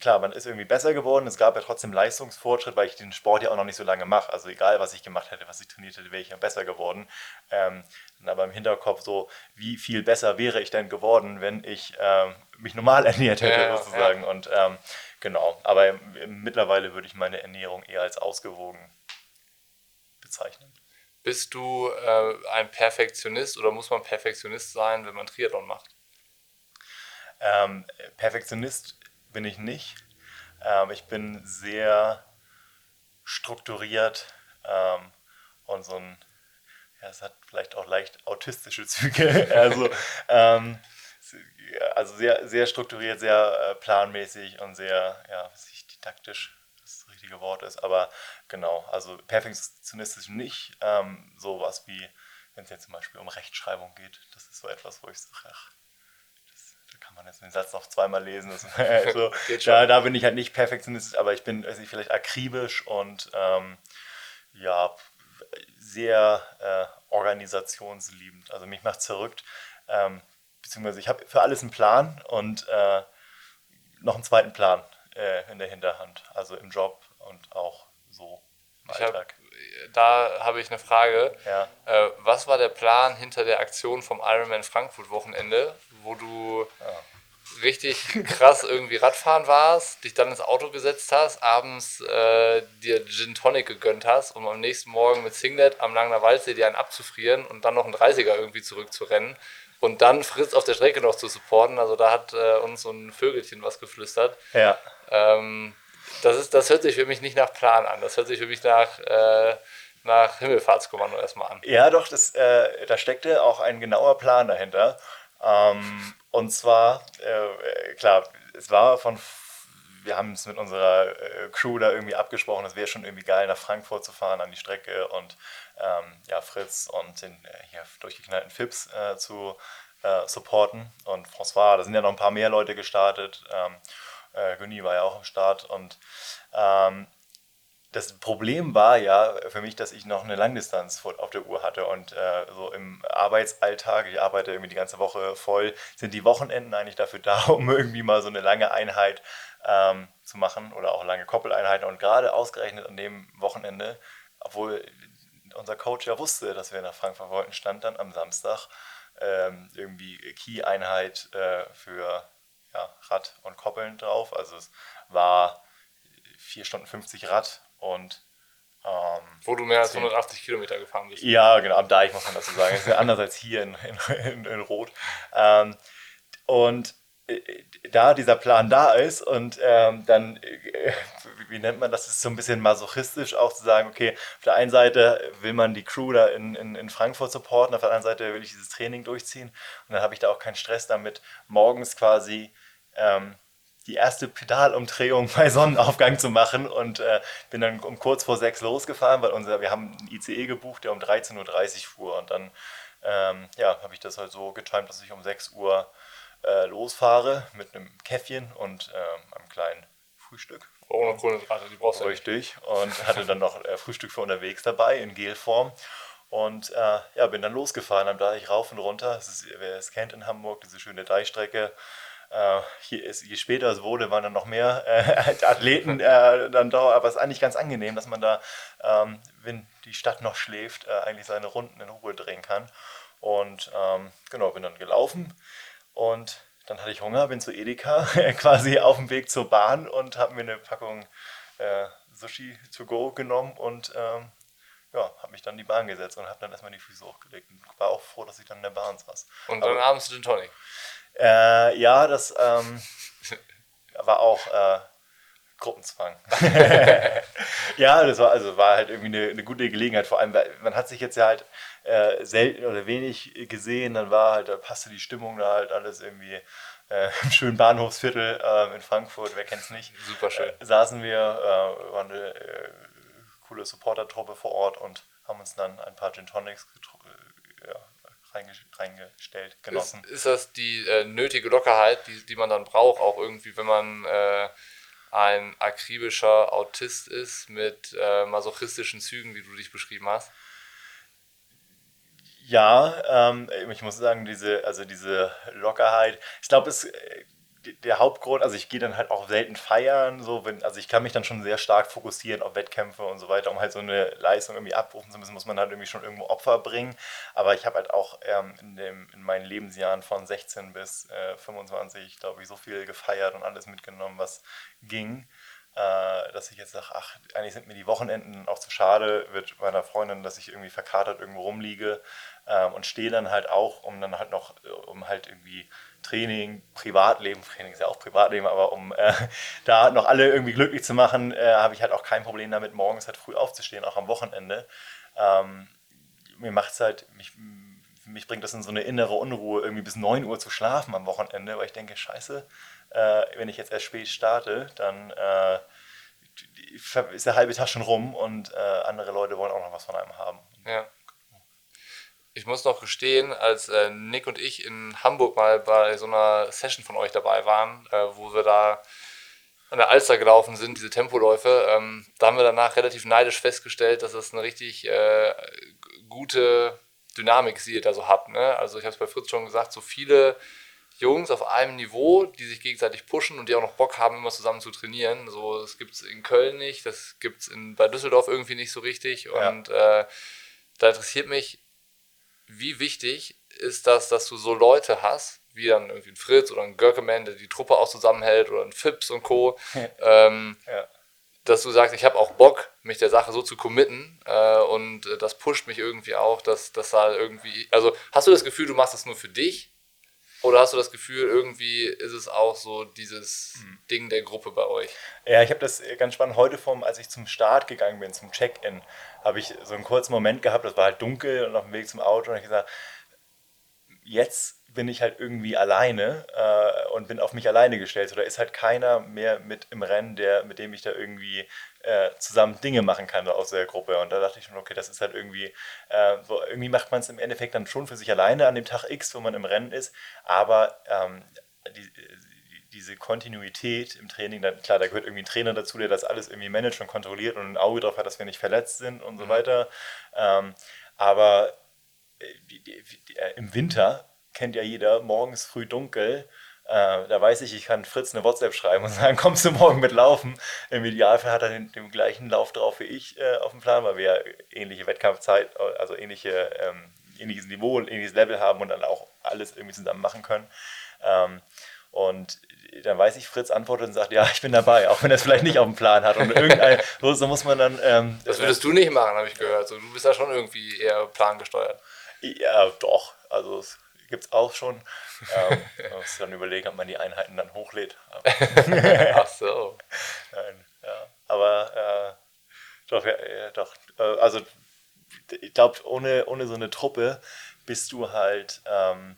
klar, man ist irgendwie besser geworden. Es gab ja trotzdem Leistungsfortschritt, weil ich den Sport ja auch noch nicht so lange mache. Also egal, was ich gemacht hätte, was ich trainiert hätte, wäre ich ja besser geworden. Ähm, aber im Hinterkopf so, wie viel besser wäre ich denn geworden, wenn ich ähm, mich normal ernährt hätte, ja, sozusagen. Ja. Und ähm, genau, aber mittlerweile würde ich meine Ernährung eher als ausgewogen bezeichnen. Bist du äh, ein Perfektionist oder muss man Perfektionist sein, wenn man Triathlon macht? Ähm, Perfektionist bin ich nicht. Ähm, ich bin sehr strukturiert ähm, und so ein, ja, es hat vielleicht auch leicht autistische Züge. also, ähm, also sehr, sehr strukturiert, sehr äh, planmäßig und sehr, ja, didaktisch das richtige Wort ist. Aber genau, also perfektionistisch nicht. Ähm, sowas wie, wenn es jetzt zum Beispiel um Rechtschreibung geht, das ist so etwas, wo ich sage, ach, das, man jetzt den Satz noch zweimal lesen. Also, da, da bin ich halt nicht perfektionistisch, aber ich bin also vielleicht akribisch und ähm, ja, sehr äh, organisationsliebend. Also mich macht es verrückt. Ähm, beziehungsweise ich habe für alles einen Plan und äh, noch einen zweiten Plan äh, in der Hinterhand. Also im Job und auch so im ich Alltag. Hab, da habe ich eine Frage. Ja. Äh, was war der Plan hinter der Aktion vom Ironman Frankfurt Wochenende, wo du ja. richtig krass irgendwie Radfahren warst, dich dann ins Auto gesetzt hast, abends äh, dir Gin Tonic gegönnt hast, um am nächsten Morgen mit Singlet am Langner Waldsee dir einen abzufrieren und dann noch einen 30er irgendwie zurückzurennen und dann Fritz auf der Strecke noch zu supporten. Also da hat äh, uns so ein Vögelchen was geflüstert. Ja. Ähm, das, ist, das hört sich für mich nicht nach Plan an. Das hört sich für mich nach, äh, nach Himmelfahrtskommando erstmal an. Ja, doch, das, äh, da steckte auch ein genauer Plan dahinter. Ähm, und zwar, äh, klar, es war von, wir haben es mit unserer äh, Crew da irgendwie abgesprochen, es wäre schon irgendwie geil, nach Frankfurt zu fahren an die Strecke und ähm, ja, Fritz und den äh, hier durchgeknallten Fips äh, zu supporten. Und François, da sind ja noch ein paar mehr Leute gestartet. Ähm, äh, Günni war ja auch am Start und ähm, das Problem war ja für mich, dass ich noch eine Langdistanz auf der Uhr hatte und äh, so im Arbeitsalltag, ich arbeite irgendwie die ganze Woche voll, sind die Wochenenden eigentlich dafür da, um irgendwie mal so eine lange Einheit ähm, zu machen oder auch lange Koppeleinheiten und gerade ausgerechnet an dem Wochenende, obwohl unser Coach ja wusste, dass wir nach Frankfurt wollten, stand dann am Samstag ähm, irgendwie Key-Einheit äh, für ja, Rad und Koppeln drauf. Also es war 4 Stunden 50 Rad und ähm, wo du mehr als 180 Kilometer gefahren bist. Ja, genau, am Deich muss man dazu sagen. Das ist anders als hier in, in, in Rot. Ähm, und äh, da dieser Plan da ist und ähm, dann, äh, wie nennt man das, das ist so ein bisschen masochistisch auch zu sagen, okay, auf der einen Seite will man die Crew da in, in, in Frankfurt supporten, auf der anderen Seite will ich dieses Training durchziehen und dann habe ich da auch keinen Stress damit, morgens quasi ähm, die erste Pedalumdrehung bei Sonnenaufgang zu machen und äh, bin dann um kurz vor sechs losgefahren, weil unser, wir haben einen ICE gebucht, der um 13.30 Uhr fuhr und dann ähm, ja, habe ich das halt so getimt, dass ich um 6 Uhr äh, losfahre mit einem Käffchen und äh, einem kleinen Frühstück. Ohne Kohlenhydrate, die brauchst du Richtig. Und hatte dann noch äh, Frühstück für unterwegs dabei in Gelform. Und äh, ja, bin dann losgefahren am Deich rauf und runter. Das ist, wer es kennt in Hamburg, diese schöne Deichstrecke. Äh, je, je, später es wurde, waren dann noch mehr äh, Athleten äh, dann da, aber es ist eigentlich ganz angenehm, dass man da, ähm, wenn die Stadt noch schläft, eigentlich seine Runden in Ruhe drehen kann. Und ähm, genau, bin dann gelaufen und dann hatte ich Hunger, bin zu Edeka quasi auf dem Weg zur Bahn und habe mir eine Packung äh, Sushi to go genommen und ähm, ja, habe mich dann in die Bahn gesetzt und habe dann erstmal die Füße hochgelegt und war auch froh, dass ich dann in der Bahn saß. Und dann Aber, abends den Tonic? Äh, ja, das ähm, war auch äh, Gruppenzwang. ja, das war also war halt irgendwie eine, eine, gute Gelegenheit. Vor allem, weil man hat sich jetzt ja halt äh, selten oder wenig gesehen. Dann war halt, da passte die Stimmung da halt alles irgendwie äh, im schönen Bahnhofsviertel äh, in Frankfurt. Wer kennt es nicht? Super schön. Äh, saßen wir, äh, waren eine äh, coole Supporter-Truppe vor Ort und haben uns dann ein paar Gin Tonics reingestellt, genossen. Ist, ist das die äh, nötige Lockerheit, die, die man dann braucht, auch irgendwie, wenn man äh, ein akribischer Autist ist mit äh, masochistischen Zügen, wie du dich beschrieben hast? Ja, ähm, ich muss sagen, diese, also diese Lockerheit, ich glaube, es der Hauptgrund, also ich gehe dann halt auch selten feiern, so wenn, also ich kann mich dann schon sehr stark fokussieren auf Wettkämpfe und so weiter, um halt so eine Leistung irgendwie abrufen zu müssen, muss man halt irgendwie schon irgendwo Opfer bringen. Aber ich habe halt auch ähm, in, dem, in meinen Lebensjahren von 16 bis äh, 25, glaube ich, so viel gefeiert und alles mitgenommen, was ging, äh, dass ich jetzt sage, ach, eigentlich sind mir die Wochenenden auch zu schade, wird meiner Freundin, dass ich irgendwie verkatert irgendwo rumliege ähm, und stehe dann halt auch, um dann halt noch, um halt irgendwie Training, Privatleben, Training ist ja auch Privatleben, aber um äh, da noch alle irgendwie glücklich zu machen, äh, habe ich halt auch kein Problem damit, morgens halt früh aufzustehen, auch am Wochenende. Ähm, mir macht es halt, mich, mich bringt das in so eine innere Unruhe, irgendwie bis 9 Uhr zu schlafen am Wochenende, weil ich denke, scheiße, äh, wenn ich jetzt erst spät starte, dann äh, ist der halbe Tag schon rum und äh, andere Leute wollen auch noch was von einem haben. Ja ich muss noch gestehen, als äh, Nick und ich in Hamburg mal bei so einer Session von euch dabei waren, äh, wo wir da an der Alster gelaufen sind, diese Tempoläufe, ähm, da haben wir danach relativ neidisch festgestellt, dass das eine richtig äh, gute Dynamik ihr da so habt. Ne? Also ich habe es bei Fritz schon gesagt, so viele Jungs auf einem Niveau, die sich gegenseitig pushen und die auch noch Bock haben, immer zusammen zu trainieren. So, das gibt es in Köln nicht, das gibt es bei Düsseldorf irgendwie nicht so richtig. Und ja. äh, da interessiert mich, wie wichtig ist das, dass du so Leute hast, wie dann irgendwie ein Fritz oder ein Görkeman, der die Truppe auch zusammenhält oder ein Fips und Co., ähm, ja. dass du sagst, ich habe auch Bock, mich der Sache so zu committen äh, und äh, das pusht mich irgendwie auch, dass das da irgendwie, also hast du das Gefühl, du machst das nur für dich oder hast du das Gefühl, irgendwie ist es auch so dieses hm. Ding der Gruppe bei euch? Ja, ich habe das ganz spannend heute vom, als ich zum Start gegangen bin, zum Check-in, habe ich so einen kurzen Moment gehabt, das war halt dunkel und auf dem Weg zum Auto und ich gesagt, jetzt bin ich halt irgendwie alleine äh, und bin auf mich alleine gestellt. Oder ist halt keiner mehr mit im Rennen, der, mit dem ich da irgendwie äh, zusammen Dinge machen kann aus der Gruppe. Und da dachte ich schon, okay, das ist halt irgendwie, äh, so, irgendwie macht man es im Endeffekt dann schon für sich alleine an dem Tag X, wo man im Rennen ist. Aber ähm, die, diese Kontinuität im Training, dann, klar, da gehört irgendwie ein Trainer dazu, der das alles irgendwie managt und kontrolliert und ein Auge drauf hat, dass wir nicht verletzt sind und so mhm. weiter. Ähm, aber äh, die, die, die, äh, im Winter kennt ja jeder, morgens früh dunkel. Äh, da weiß ich, ich kann Fritz eine WhatsApp schreiben und sagen, kommst du morgen mit laufen? Im Idealfall hat er den, den gleichen Lauf drauf wie ich äh, auf dem Plan, weil wir ähnliche Wettkampfzeit, also ähnliche, ähm, ähnliches Niveau, ähnliches Level haben und dann auch alles irgendwie zusammen machen können. Ähm, und dann weiß ich, Fritz antwortet und sagt, ja, ich bin dabei, auch wenn er es vielleicht nicht auf dem Plan hat. Und irgendein, so, so muss man dann. Ähm, das würdest du nicht machen, habe ich gehört. So, du bist ja schon irgendwie eher plangesteuert. Ja, doch. Also es gibt es auch schon. Ähm, man muss dann überlegen, ob man die Einheiten dann hochlädt. Ach so. Nein, ja. Aber äh, doch, ja, doch. Äh, also ich glaube, ohne, ohne so eine Truppe bist du halt, ähm,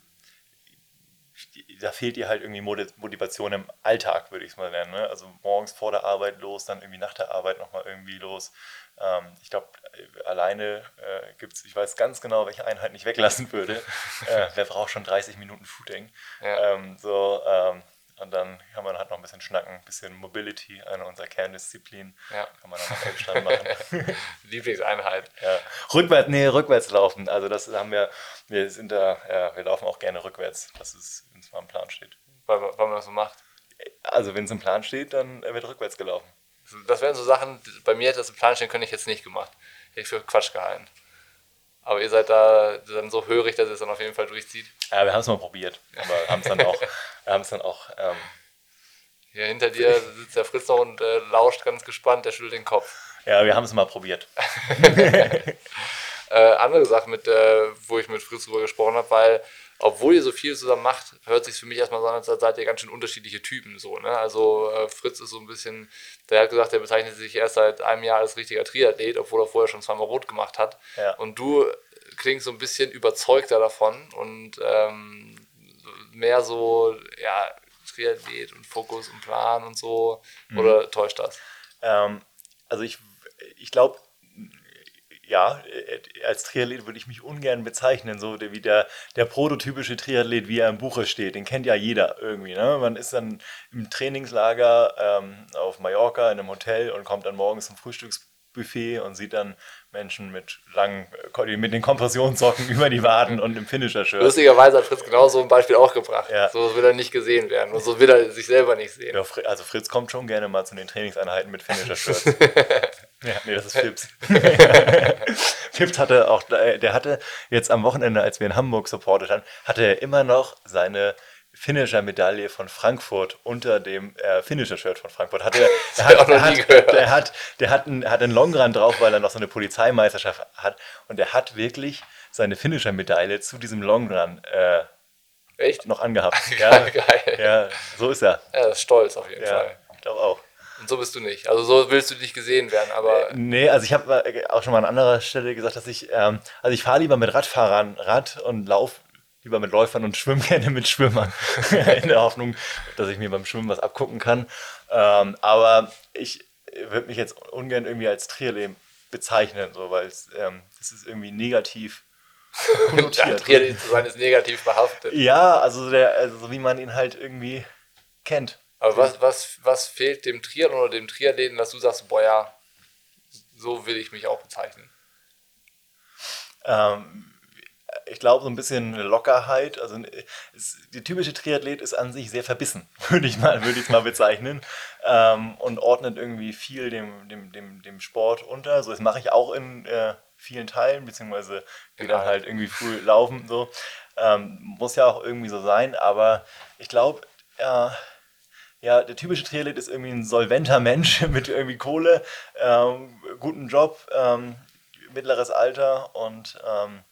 da fehlt dir halt irgendwie Motivation im Alltag, würde ich es mal nennen. Ne? Also morgens vor der Arbeit los, dann irgendwie nach der Arbeit nochmal irgendwie los. Ähm, ich glaube, äh, alleine äh, gibt es, ich weiß ganz genau, welche Einheit ich weglassen würde. äh, wer braucht schon 30 Minuten Footing? Ja. Ähm, so, ähm, und dann kann man halt noch ein bisschen schnacken, ein bisschen Mobility, eine unserer Kerndisziplinen. Ja. Kann man dann noch Elbstand machen. Lieblingseinheit. Ja. Rückwärts, nee, rückwärts laufen. Also das haben wir, wir sind da, ja, wir laufen auch gerne rückwärts, dass es, wenn es mal im Plan steht. Weil, weil man das so macht? Also wenn es im Plan steht, dann wird rückwärts gelaufen. Das wären so Sachen, bei mir hätte das im Plan stehen können, ich jetzt nicht gemacht. Hätte ich für Quatsch gehalten. Aber ihr seid da dann so hörig, dass ihr es dann auf jeden Fall durchzieht. Ja, wir haben es mal probiert, aber haben es dann auch, haben es dann auch. Ähm Hier hinter dir sitzt der Fritz noch und äh, lauscht ganz gespannt, der schüttelt den Kopf. Ja, wir haben es mal probiert. äh, andere Sache, mit, äh, wo ich mit Fritz drüber gesprochen habe, weil obwohl ihr so viel zusammen macht, hört sich für mich erstmal so an, als seid ihr ganz schön unterschiedliche Typen. So, ne? Also äh, Fritz ist so ein bisschen, der hat gesagt, der bezeichnet sich erst seit einem Jahr als richtiger Triathlet, obwohl er vorher schon zweimal rot gemacht hat. Ja. Und du klingst so ein bisschen überzeugter davon und ähm, mehr so, ja, Triathlet und Fokus und Plan und so. Mhm. Oder täuscht das? Ähm, also ich, ich glaube, ja, als Triathlet würde ich mich ungern bezeichnen, so wie der, der prototypische Triathlet, wie er im Buche steht. Den kennt ja jeder irgendwie. Ne? Man ist dann im Trainingslager ähm, auf Mallorca in einem Hotel und kommt dann morgens zum Frühstücks Buffet und sieht dann Menschen mit langen, äh, mit den Kompressionssocken über die Waden und im Finisher-Shirt. Lustigerweise hat Fritz genau so ein Beispiel auch gebracht. Ja. So will er nicht gesehen werden und so will er sich selber nicht sehen. Ja, also Fritz kommt schon gerne mal zu den Trainingseinheiten mit Finisher-Shirts. ja, nee, das ist Fips. Fips hatte auch, äh, der hatte jetzt am Wochenende, als wir in Hamburg supportet haben, hatte er immer noch seine Finisher-Medaille von Frankfurt unter dem äh, Finisher-Shirt von Frankfurt. Hatte, er, er, auch hat, noch der, nie hat, gehört. der hat, der hat einen, hat einen Longrun drauf, weil er noch so eine Polizeimeisterschaft hat. Und er hat wirklich seine Finisher-Medaille zu diesem Longrun äh, Echt? noch angehabt. Ja, Geil. ja, so ist er. Ja, das ist stolz auf jeden Ja, Fall. ich glaube auch. Und so bist du nicht. Also so willst du nicht gesehen werden, aber Nee, also ich habe auch schon mal an anderer Stelle gesagt, dass ich, ähm, also ich fahre lieber mit Radfahrern Rad und laufe lieber mit Läufern und schwimme gerne mit Schwimmern. In der Hoffnung, dass ich mir beim Schwimmen was abgucken kann. Ähm, aber ich würde mich jetzt ungern irgendwie als Triathlon bezeichnen, so, weil es ähm, ist irgendwie negativ ja, konnotiert. Triathlon zu sein ist negativ behaftet. ja, also, der, also so wie man ihn halt irgendwie kennt. Aber was, was, was fehlt dem Triathlon oder dem Triathleten, dass du sagst, boah ja, so will ich mich auch bezeichnen? Ähm, ich glaube, so ein bisschen eine Lockerheit. Also die typische Triathlet ist an sich sehr verbissen, würde ich mal, würde ich mal bezeichnen. Ähm, und ordnet irgendwie viel dem, dem, dem, dem Sport unter. So, das mache ich auch in äh, vielen Teilen, beziehungsweise gehe dann halt irgendwie früh laufen. So. Ähm, muss ja auch irgendwie so sein, aber ich glaube, ja, ja, der typische Triathlet ist irgendwie ein solventer Mensch mit irgendwie Kohle, ähm, guten Job, ähm, mittleres Alter und ähm,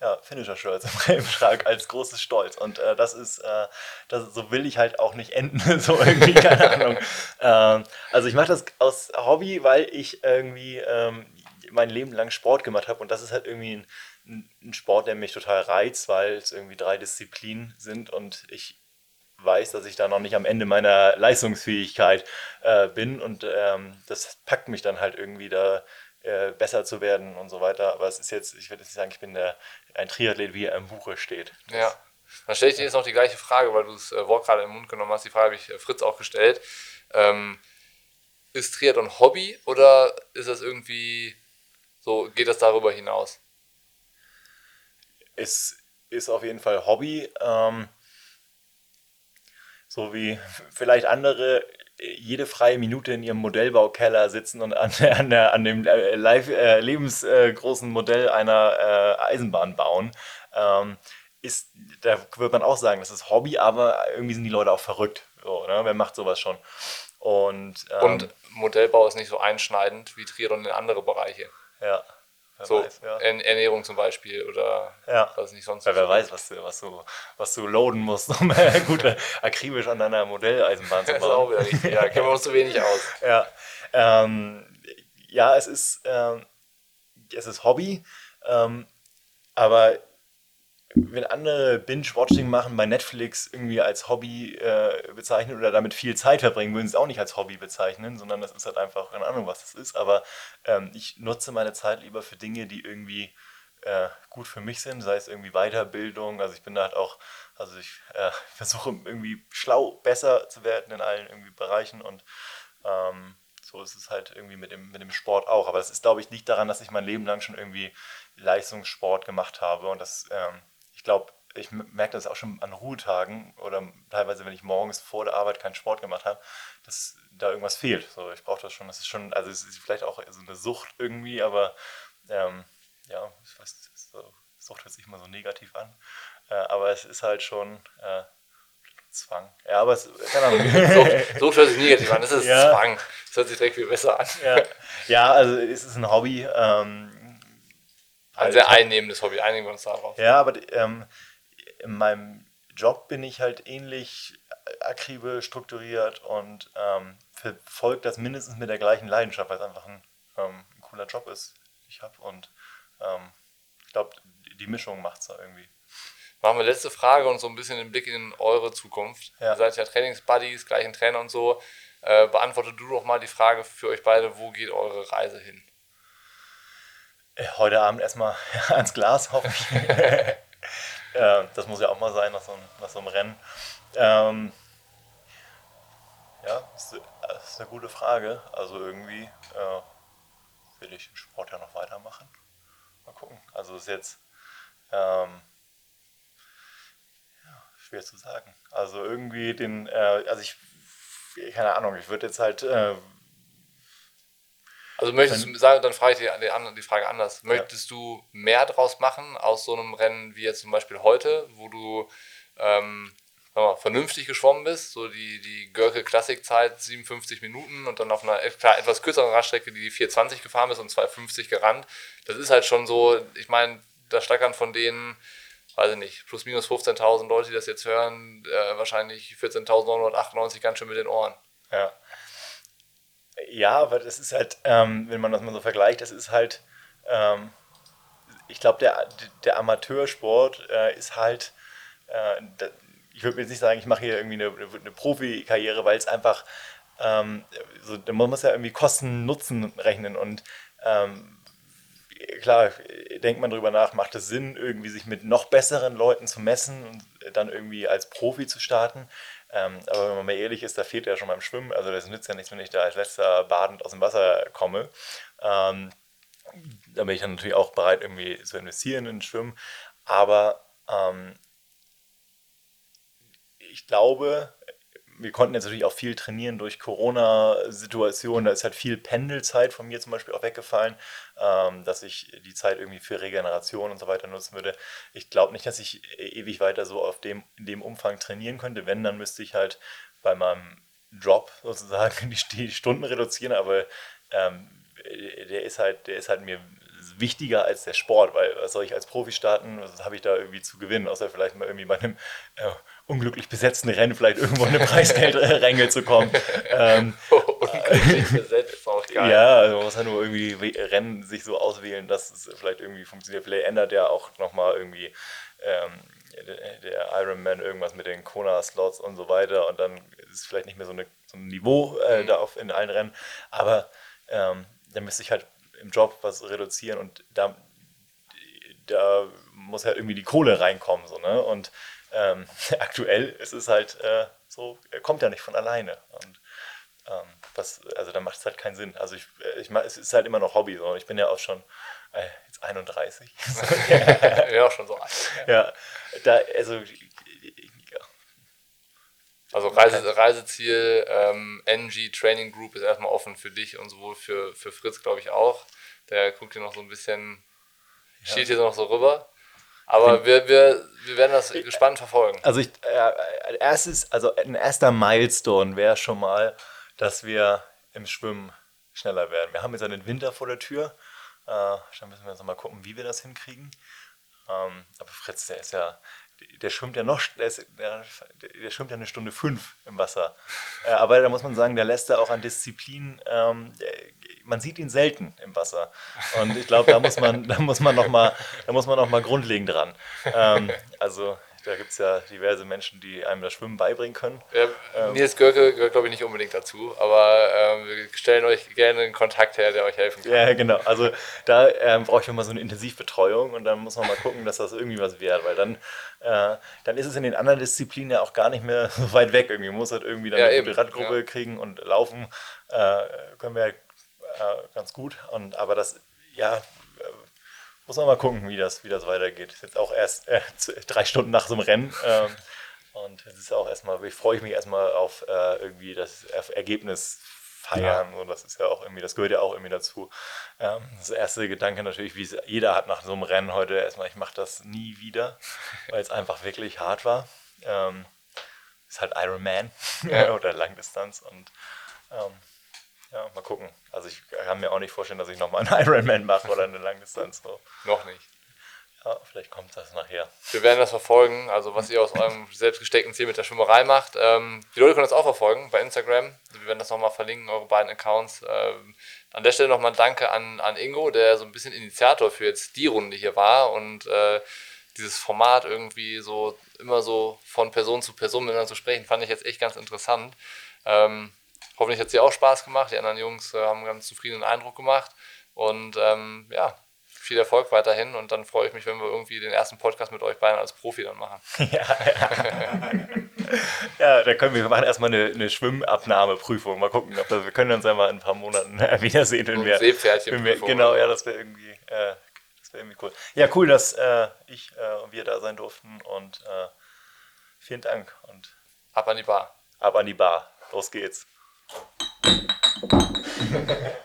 ja, Finisher-Shirts im, im Schrank als großes Stolz. Und äh, das ist, äh, das, so will ich halt auch nicht enden, so irgendwie, keine Ahnung. Ähm, also ich mache das aus Hobby, weil ich irgendwie ähm, mein Leben lang Sport gemacht habe und das ist halt irgendwie ein- ein Sport, der mich total reizt, weil es irgendwie drei Disziplinen sind und ich weiß, dass ich da noch nicht am Ende meiner Leistungsfähigkeit äh, bin und ähm, das packt mich dann halt irgendwie da äh, besser zu werden und so weiter. Aber es ist jetzt, ich würde jetzt nicht sagen, ich bin der, ein Triathlet, wie er im Buche steht. Ja. Dann stelle ich dir jetzt noch die gleiche Frage, weil du das äh, Wort gerade im Mund genommen hast. Die Frage habe ich äh, Fritz auch gestellt. Ähm, ist Triathlon Hobby oder ist das irgendwie so, geht das darüber hinaus? Es ist auf jeden Fall Hobby. Ähm, so wie vielleicht andere äh, jede freie Minute in ihrem Modellbaukeller sitzen und an, an, der, an dem äh, live, äh, lebensgroßen Modell einer äh, Eisenbahn bauen. Ähm, ist, da würde man auch sagen, das ist Hobby, aber irgendwie sind die Leute auch verrückt. So, ne? Wer macht sowas schon? Und, ähm, Und Modellbau ist nicht so einschneidend wie Triathlon in andere Bereiche. ja, wer So weiß, ja. Ern- Ernährung zum Beispiel oder Ja. was nicht sonst. Weil wer weiß, was du, was du, was du loaden musst, um äh, gut äh, akribisch an deiner Modelleisenbahn zu Das ist auch bauen. wieder richtig. Ja, kennen wir uns zu wenig aus. Ja, ähm, ja es, ist, ähm, es ist Hobby, ähm, aber wenn andere Binge-Watching machen bei Netflix irgendwie als Hobby äh, bezeichnen oder damit viel Zeit verbringen, würden sie es auch nicht als Hobby bezeichnen, sondern das ist halt einfach, keine Ahnung, was das ist. Aber ähm, ich nutze meine Zeit lieber für Dinge, die irgendwie äh, gut für mich sind, sei es irgendwie Weiterbildung. Also ich bin da halt auch, also ich äh, versuche irgendwie schlau besser zu werden in allen irgendwie Bereichen und ähm, so ist es halt irgendwie mit dem, mit dem Sport auch. Aber das ist, glaube ich, liegt daran, dass ich mein Leben lang schon irgendwie Leistungssport gemacht habe und das, ähm, glaube, ich merke das auch schon an Ruhetagen oder teilweise, wenn ich morgens vor der Arbeit keinen Sport gemacht habe, dass da irgendwas fehlt. So, ich brauche das schon, das ist schon, also es ist vielleicht auch so eine Sucht irgendwie, aber ähm, ja, ich weiß, so, Sucht hört sich immer so negativ an, äh, aber es ist halt schon äh, Zwang. Ja, aber es, keine Ahnung. Sucht, Sucht hört sich negativ an, das ist Ja. Zwang. Das hört sich direkt viel besser an. ja. ja, also es ist ein Hobby. Ähm, Ein sehr einnehmendes Hobby, einigen wir uns darauf. Ja, aber ähm, in meinem Job bin ich halt ähnlich akribisch strukturiert und ähm, verfolge das mindestens mit der gleichen Leidenschaft, weil es einfach ein, ähm, ein cooler Job ist, den ich habe. Und ähm, ich glaube, die Mischung macht es da irgendwie. Machen wir letzte Frage und so ein bisschen den Blick in eure Zukunft. Ja. Ihr seid ja Trainingsbuddies, gleichen Trainer und so. Äh, beantworte du doch mal die Frage für euch beide, wo geht eure Reise hin? Äh, Heute Abend erstmal ans Glas, hoffe ich. äh, das muss ja auch mal sein nach so einem, nach so einem Rennen. Ähm, ja, ist, ist eine gute Frage. Also irgendwie äh, will ich den Sport ja noch weitermachen. Mal gucken. Also ist jetzt ähm, ja, schwer zu sagen. Also irgendwie den, äh, also ich, keine Ahnung, ich würde jetzt halt. Äh, also möchtest du sagen, dann frage ich die, die, die Frage anders. Möchtest ja. du mehr draus machen aus so einem Rennen wie jetzt zum Beispiel heute, wo du ähm, mal, vernünftig geschwommen bist, so die, die Görke Klassikzeit 57 Minuten und dann auf einer klar, etwas kürzeren Radstrecke, die die 420 gefahren ist und 250 gerannt. Das ist halt schon so, ich meine, da stackern von denen, weiß ich nicht, plus minus 15.000 Leute, die das jetzt hören, äh, wahrscheinlich 14.998 ganz schön mit den Ohren. Ja. Ja, aber das ist halt, ähm, wenn man das mal so vergleicht, das ist halt, ähm, ich glaube, der, der Amateursport äh, ist halt, äh, ich würde jetzt nicht sagen, ich mache hier irgendwie eine, eine Profikarriere, weil es einfach, ähm, so, man muss ja irgendwie Kosten-Nutzen rechnen und ähm, klar, denkt man darüber nach, macht es Sinn, irgendwie sich mit noch besseren Leuten zu messen und dann irgendwie als Profi zu starten. Ähm, aber wenn man mal ehrlich ist, da fehlt ja schon beim Schwimmen. Also das nützt ja nichts, wenn ich da als letzter badend aus dem Wasser komme. Ähm, da bin ich dann natürlich auch bereit, irgendwie zu investieren in Schwimmen. Aber ähm, ich glaube, wir konnten jetzt natürlich auch viel trainieren durch Corona-Situationen. Da ist halt viel Pendelzeit von mir zum Beispiel auch weggefallen, ähm, dass ich die Zeit irgendwie für Regeneration und so weiter nutzen würde. Ich glaube nicht, dass ich ewig weiter so auf dem, in dem Umfang trainieren könnte. Wenn, dann müsste ich halt bei meinem Job sozusagen die, die Stunden reduzieren, aber ähm, der ist halt, der ist halt mir wichtiger als der Sport, weil was soll ich als Profi starten, was habe ich da irgendwie zu gewinnen, außer vielleicht mal irgendwie bei einem äh, unglücklich besetzten Rennen vielleicht irgendwo eine Preisgeldränge zu kommen. ähm, unglücklich besetzt ist auch geil. Ja, also man muss ja nur irgendwie Rennen sich so auswählen, dass es vielleicht irgendwie funktioniert. Vielleicht ändert ja auch nochmal irgendwie ähm, der Ironman irgendwas mit den Kona-Slots und so weiter und dann ist es vielleicht nicht mehr so, eine, so ein Niveau äh, mhm. da auf, in allen Rennen, aber ähm, dann müsste ich halt im Job was reduzieren und da, da muss halt irgendwie die Kohle reinkommen. So, ne? Und ähm, aktuell ist es halt äh, so, er kommt ja nicht von alleine. Und ähm, das, also da macht es halt keinen Sinn. Also ich, ich es ist halt immer noch Hobby. So. Ich bin ja auch schon äh, jetzt 31. ja, auch schon so alt. Ja, ja da, also also Reise, Reiseziel, ähm, NG Training Group ist erstmal offen für dich und sowohl für, für Fritz, glaube ich, auch. Der guckt hier noch so ein bisschen, ja. steht hier noch so rüber. Aber wir, wir, wir werden das gespannt verfolgen. Also ich, äh, erstes, also ein erster Milestone wäre schon mal, dass wir im Schwimmen schneller werden. Wir haben jetzt einen Winter vor der Tür. Äh, dann müssen wir jetzt mal gucken, wie wir das hinkriegen. Ähm, aber Fritz, der ist ja, der schwimmt ja noch, der, ist, der, der, schwimmt ja eine Stunde fünf im Wasser. Äh, aber da muss man sagen, der lässt da auch an Disziplin, ähm, man sieht ihn selten im Wasser. Und ich glaube, da muss man, da muss man noch da muss man noch mal grundlegend dran. Ähm, also da gibt es ja diverse Menschen, die einem das Schwimmen beibringen können. Ja, ähm, Nils Görke gehört, glaube ich, nicht unbedingt dazu, aber ähm, wir stellen euch gerne einen Kontakt her, der euch helfen kann. Ja, genau. Also da ähm, brauche ich immer so eine Intensivbetreuung und dann muss man mal gucken, dass das irgendwie was wird, weil dann, äh, dann ist es in den anderen Disziplinen ja auch gar nicht mehr so weit weg. Irgendwie man muss halt irgendwie dann ja, eine gute Radgruppe ja. kriegen und laufen äh, können wir halt, äh, ganz gut. Und, aber das, ja, muss man mal gucken, wie das, wie das weitergeht. Ist jetzt auch erst äh, drei Stunden nach so einem Rennen. Ähm, und es ist auch erstmal, ich freue mich erstmal auf äh, irgendwie das Ergebnis feiern. Ja. Und das ist ja auch irgendwie, das gehört ja auch irgendwie dazu. Ähm, das erste Gedanke natürlich, wie es jeder hat nach so einem Rennen heute, erstmal, ich mache das nie wieder, weil es einfach wirklich hart war. Ähm, ist halt Ironman ja. oder Langdistanz und ähm, ja, mal gucken. Also ich kann mir auch nicht vorstellen, dass ich nochmal einen Ironman mache oder eine Langdistanz. So. Noch nicht. Ja, vielleicht kommt das nachher. Wir werden das verfolgen, also was ihr aus eurem selbst gesteckten Ziel mit der Schwimmerei macht. Ähm, die Leute können das auch verfolgen bei Instagram. Wir werden das nochmal verlinken, eure beiden Accounts. Ähm, an der Stelle nochmal Danke an, an Ingo, der so ein bisschen Initiator für jetzt die Runde hier war und äh, dieses Format irgendwie so immer so von Person zu Person miteinander zu sprechen, fand ich jetzt echt ganz interessant. Ähm, Hoffentlich hat es dir auch Spaß gemacht. Die anderen Jungs äh, haben einen ganz zufriedenen Eindruck gemacht. Und ähm, ja, viel Erfolg weiterhin. Und dann freue ich mich, wenn wir irgendwie den ersten Podcast mit euch beiden als Profi dann machen. ja, ja. Ja, da können wir, wir machen erstmal eine, eine Schwimmabnahmeprüfung. Mal gucken, ob das, wir können uns ja mal in ein paar Monaten wiedersehen. Wenn wir, wenn wir, Genau, ja, das wäre irgendwie, äh, das wäre irgendwie cool. Ja, cool, dass äh, ich äh, und wir da sein durften und äh, vielen Dank und Ab an die Bar. ab an die Bar. Los geht's. ハハハハ。